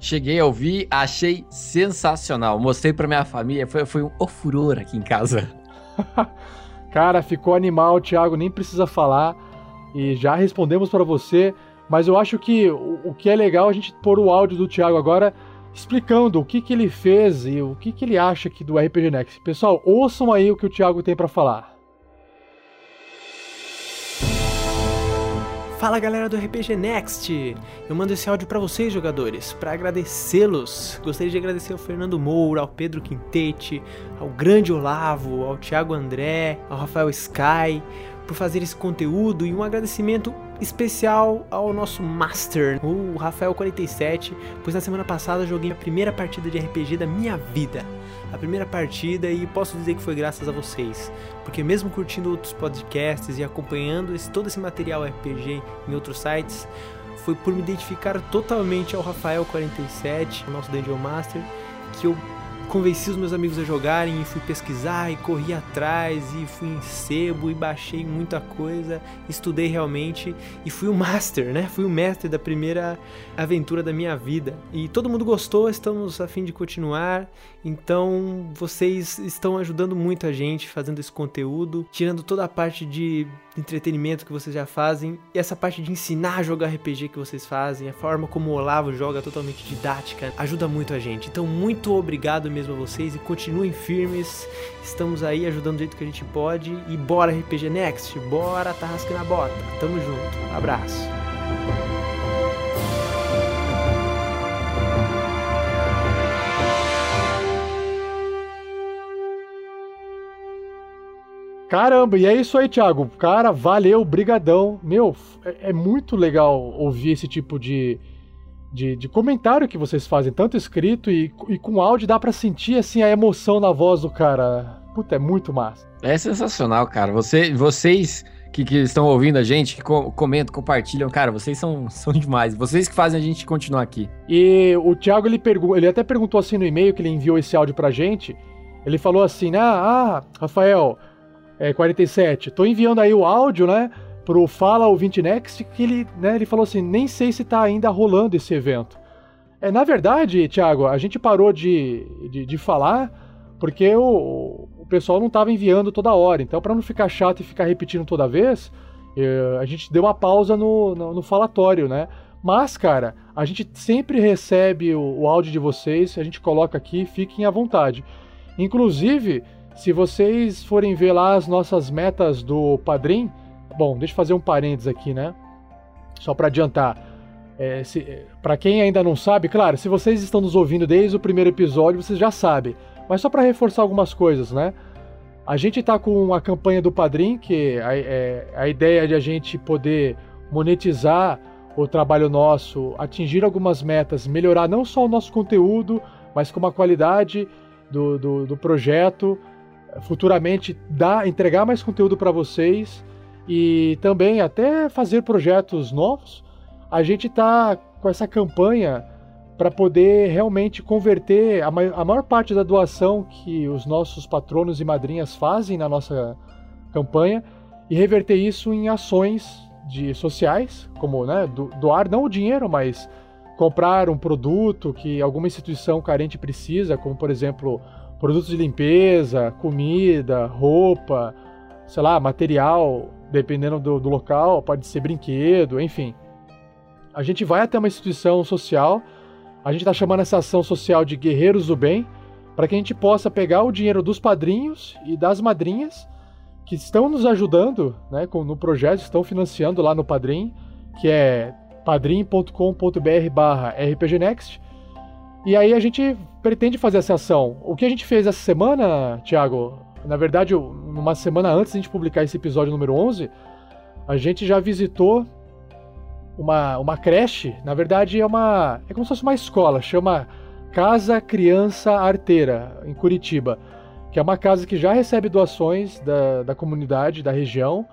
Cheguei a ouvir, achei sensacional. Mostrei pra minha família, foi, foi um ofuror aqui em casa. Cara, ficou animal, Thiago, nem precisa falar. E já respondemos para você. Mas eu acho que o, o que é legal é a gente pôr o áudio do Thiago agora explicando o que, que ele fez e o que, que ele acha aqui do RPG Next. Pessoal, ouçam aí o que o Thiago tem para falar. Fala galera do RPG Next! Eu mando esse áudio pra vocês, jogadores, pra agradecê-los. Gostaria de agradecer ao Fernando Moura, ao Pedro Quintete, ao grande Olavo, ao Thiago André, ao Rafael Sky por fazer esse conteúdo e um agradecimento especial ao nosso Master, o Rafael47, pois na semana passada joguei a primeira partida de RPG da minha vida. A primeira partida e posso dizer que foi graças a vocês, porque mesmo curtindo outros podcasts e acompanhando esse, todo esse material RPG em outros sites, foi por me identificar totalmente ao Rafael47, o nosso Dungeon Master, que eu convenci os meus amigos a jogarem e fui pesquisar e corri atrás e fui em sebo e baixei muita coisa, estudei realmente e fui o master, né? Fui o mestre da primeira aventura da minha vida. E todo mundo gostou, estamos a fim de continuar. Então, vocês estão ajudando muito a gente fazendo esse conteúdo, tirando toda a parte de entretenimento que vocês já fazem e essa parte de ensinar a jogar RPG que vocês fazem, a forma como o Olavo joga totalmente didática, ajuda muito a gente. Então, muito obrigado a vocês e continuem firmes. Estamos aí ajudando do jeito que a gente pode e bora RPG Next, bora Tarrasca na Bota. Tamo junto. Abraço. Caramba, e é isso aí, Thiago. Cara, valeu, brigadão. Meu, é, é muito legal ouvir esse tipo de, de, de comentário que vocês fazem, tanto escrito e, e com áudio, dá pra sentir, assim, a emoção na voz do cara. Puta, é muito massa. É sensacional, cara. Você, vocês que, que estão ouvindo a gente, que co- comentam, compartilham, cara, vocês são, são demais. Vocês que fazem a gente continuar aqui. E o Thiago, ele, pergu ele até perguntou assim no e-mail que ele enviou esse áudio pra gente. Ele falou assim, ah, ah Rafael, é, 47, tô enviando aí o áudio, né, pro Fala Ouvinte Next, que ele, né, ele falou assim, nem sei se tá ainda rolando esse evento. É, na verdade, Thiago, a gente parou de, de, de falar porque o, o pessoal não tava enviando toda hora. Então, para não ficar chato e ficar repetindo toda vez, eh, a gente deu uma pausa no, no, no falatório, né? Mas, cara, a gente sempre recebe o, o áudio de vocês, a gente coloca aqui, fiquem à vontade. Inclusive, se vocês forem ver lá as nossas metas do Padrim, bom, deixa eu fazer um parênteses aqui, né? Só para adiantar. É, para quem ainda não sabe, claro, se vocês estão nos ouvindo desde o primeiro episódio, vocês já sabem. Mas só para reforçar algumas coisas, né? A gente tá com a campanha do Padrim, que a, é, a ideia de a gente poder monetizar o trabalho nosso, atingir algumas metas, melhorar não só o nosso conteúdo, mas como a qualidade do, do, do projeto, futuramente dar, entregar mais conteúdo para vocês e também até fazer projetos novos. A gente está com essa campanha para poder realmente converter a, mai a maior parte da doação que os nossos patronos e madrinhas fazem na nossa campanha e reverter isso em ações de sociais, como né, do, doar não o dinheiro, mas comprar um produto que alguma instituição carente precisa, como por exemplo produtos de limpeza, comida, roupa, sei lá, material, dependendo do, do local, pode ser brinquedo, enfim. A gente vai até uma instituição social a gente está chamando essa ação social de Guerreiros do Bem, para que a gente possa pegar o dinheiro dos padrinhos e das madrinhas que estão nos ajudando né, no projeto, estão financiando lá no Padrim, que é padrim.com.br barra rpgnext. E aí a gente pretende fazer essa ação. O que a gente fez essa semana, Thiago, na verdade, uma semana antes de a gente publicar esse episódio número 11, a gente já visitou uma, uma creche, na verdade é uma. É como se fosse uma escola, chama Casa Criança Arteira, em Curitiba. Que é uma casa que já recebe doações da, da comunidade, da região.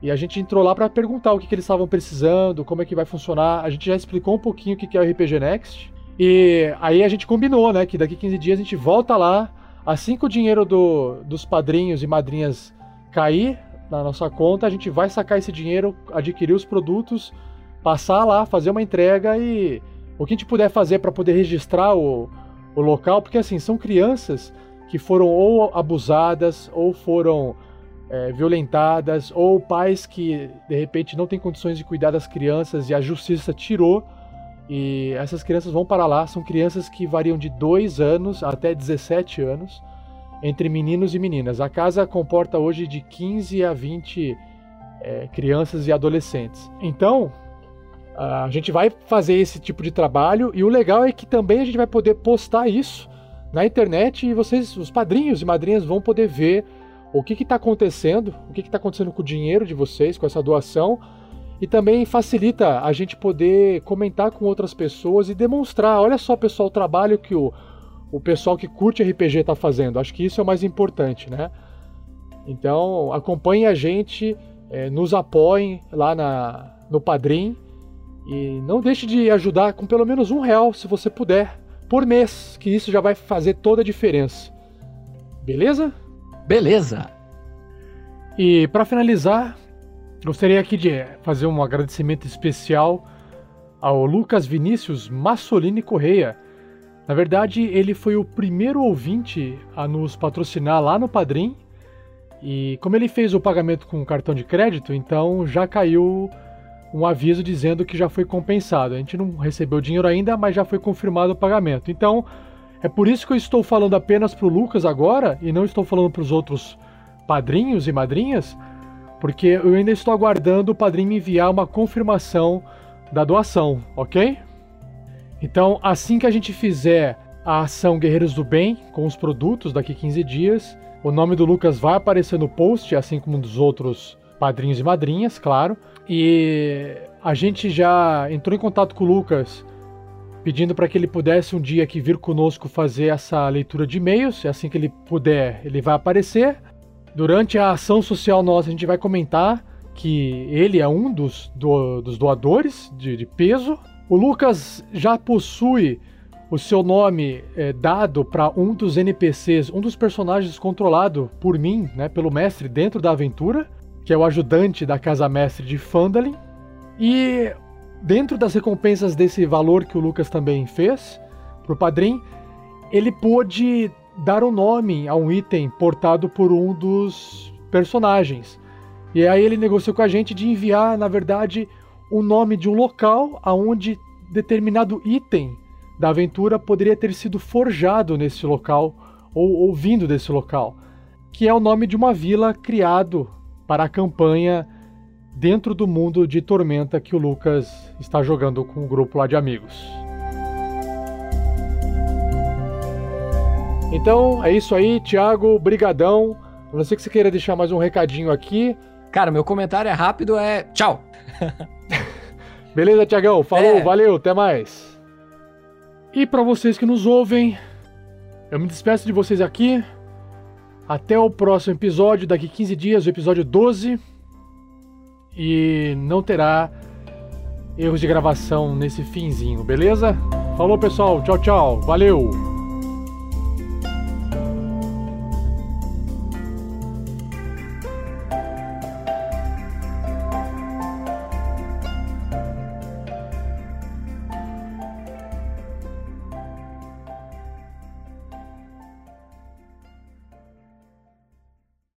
E a gente entrou lá para perguntar o que, que eles estavam precisando, como é que vai funcionar. A gente já explicou um pouquinho o que, que é o RPG Next. E aí a gente combinou, né, que daqui 15 dias a gente volta lá. Assim que o dinheiro do, dos padrinhos e madrinhas cair na nossa conta, a gente vai sacar esse dinheiro, adquirir os produtos passar lá, fazer uma entrega e o que a gente puder fazer para poder registrar o, o local, porque assim, são crianças que foram ou abusadas, ou foram é, violentadas, ou pais que de repente não têm condições de cuidar das crianças e a justiça tirou. E essas crianças vão para lá, são crianças que variam de 2 anos até 17 anos, entre meninos e meninas. A casa comporta hoje de 15 a 20 é, crianças e adolescentes. Então, a gente vai fazer esse tipo de trabalho e o legal é que também a gente vai poder postar isso na internet e vocês, os padrinhos e madrinhas, vão poder ver o que está acontecendo, o que está acontecendo com o dinheiro de vocês, com essa doação. E também facilita a gente poder comentar com outras pessoas e demonstrar, olha só, pessoal, o trabalho que o, o pessoal que curte RPG está fazendo. Acho que isso é o mais importante, né? Então, acompanhe a gente, é, nos apoiem lá na, no Padrim. E não deixe de ajudar com pelo menos um real, se você puder, por mês, que isso já vai fazer toda a diferença. Beleza? Beleza. E para finalizar, gostaria aqui de fazer um agradecimento especial ao Lucas Vinícius Massolini Correia. Na verdade, ele foi o primeiro ouvinte a nos patrocinar lá no Padrim. E como ele fez o pagamento com cartão de crédito, então já caiu um aviso dizendo que já foi compensado. A gente não recebeu dinheiro ainda, mas já foi confirmado o pagamento. Então, é por isso que eu estou falando apenas para o Lucas agora e não estou falando para os outros padrinhos e madrinhas, porque eu ainda estou aguardando o padrinho me enviar uma confirmação da doação, ok? Então, assim que a gente fizer a ação Guerreiros do Bem com os produtos daqui 15 dias, O nome do Lucas vai aparecer no post, assim como dos outros padrinhos e madrinhas, claro. E a gente já entrou em contato com o Lucas pedindo para que ele pudesse um dia aqui vir conosco fazer essa leitura de e-mails. E assim que ele puder, ele vai aparecer. Durante a ação social nossa, a gente vai comentar que ele é um dos, do, dos doadores de, de, peso. O Lucas já possui o seu nome é, dado para um dos NPCs, um dos personagens controlado por mim, né, pelo mestre dentro da aventura, que é o ajudante da casa mestre de Fandalin. E dentro das recompensas desse valor que o Lucas também fez pro padrinho, ele pôde dar um nome a um item portado por um dos personagens. E aí ele negociou com a gente de enviar, na verdade, o nome de um local aonde determinado item da aventura poderia ter sido forjado nesse local ou, ou vindo desse local, que é o nome de uma vila criado para a campanha dentro do mundo de Tormenta que o Lucas está jogando com um grupo lá de amigos. Então é isso aí, Thiago, brigadão. A não ser que você queira deixar mais um recadinho aqui. Cara, meu comentário é rápido, é tchau. Beleza, Tiagão? Falou, é. valeu, até mais. E para vocês que nos ouvem, eu me despeço de vocês aqui. Até o próximo episódio, daqui 15 dias, o episódio 12 e não terá erros de gravação nesse finzinho, beleza? Falou pessoal, tchau, tchau, valeu!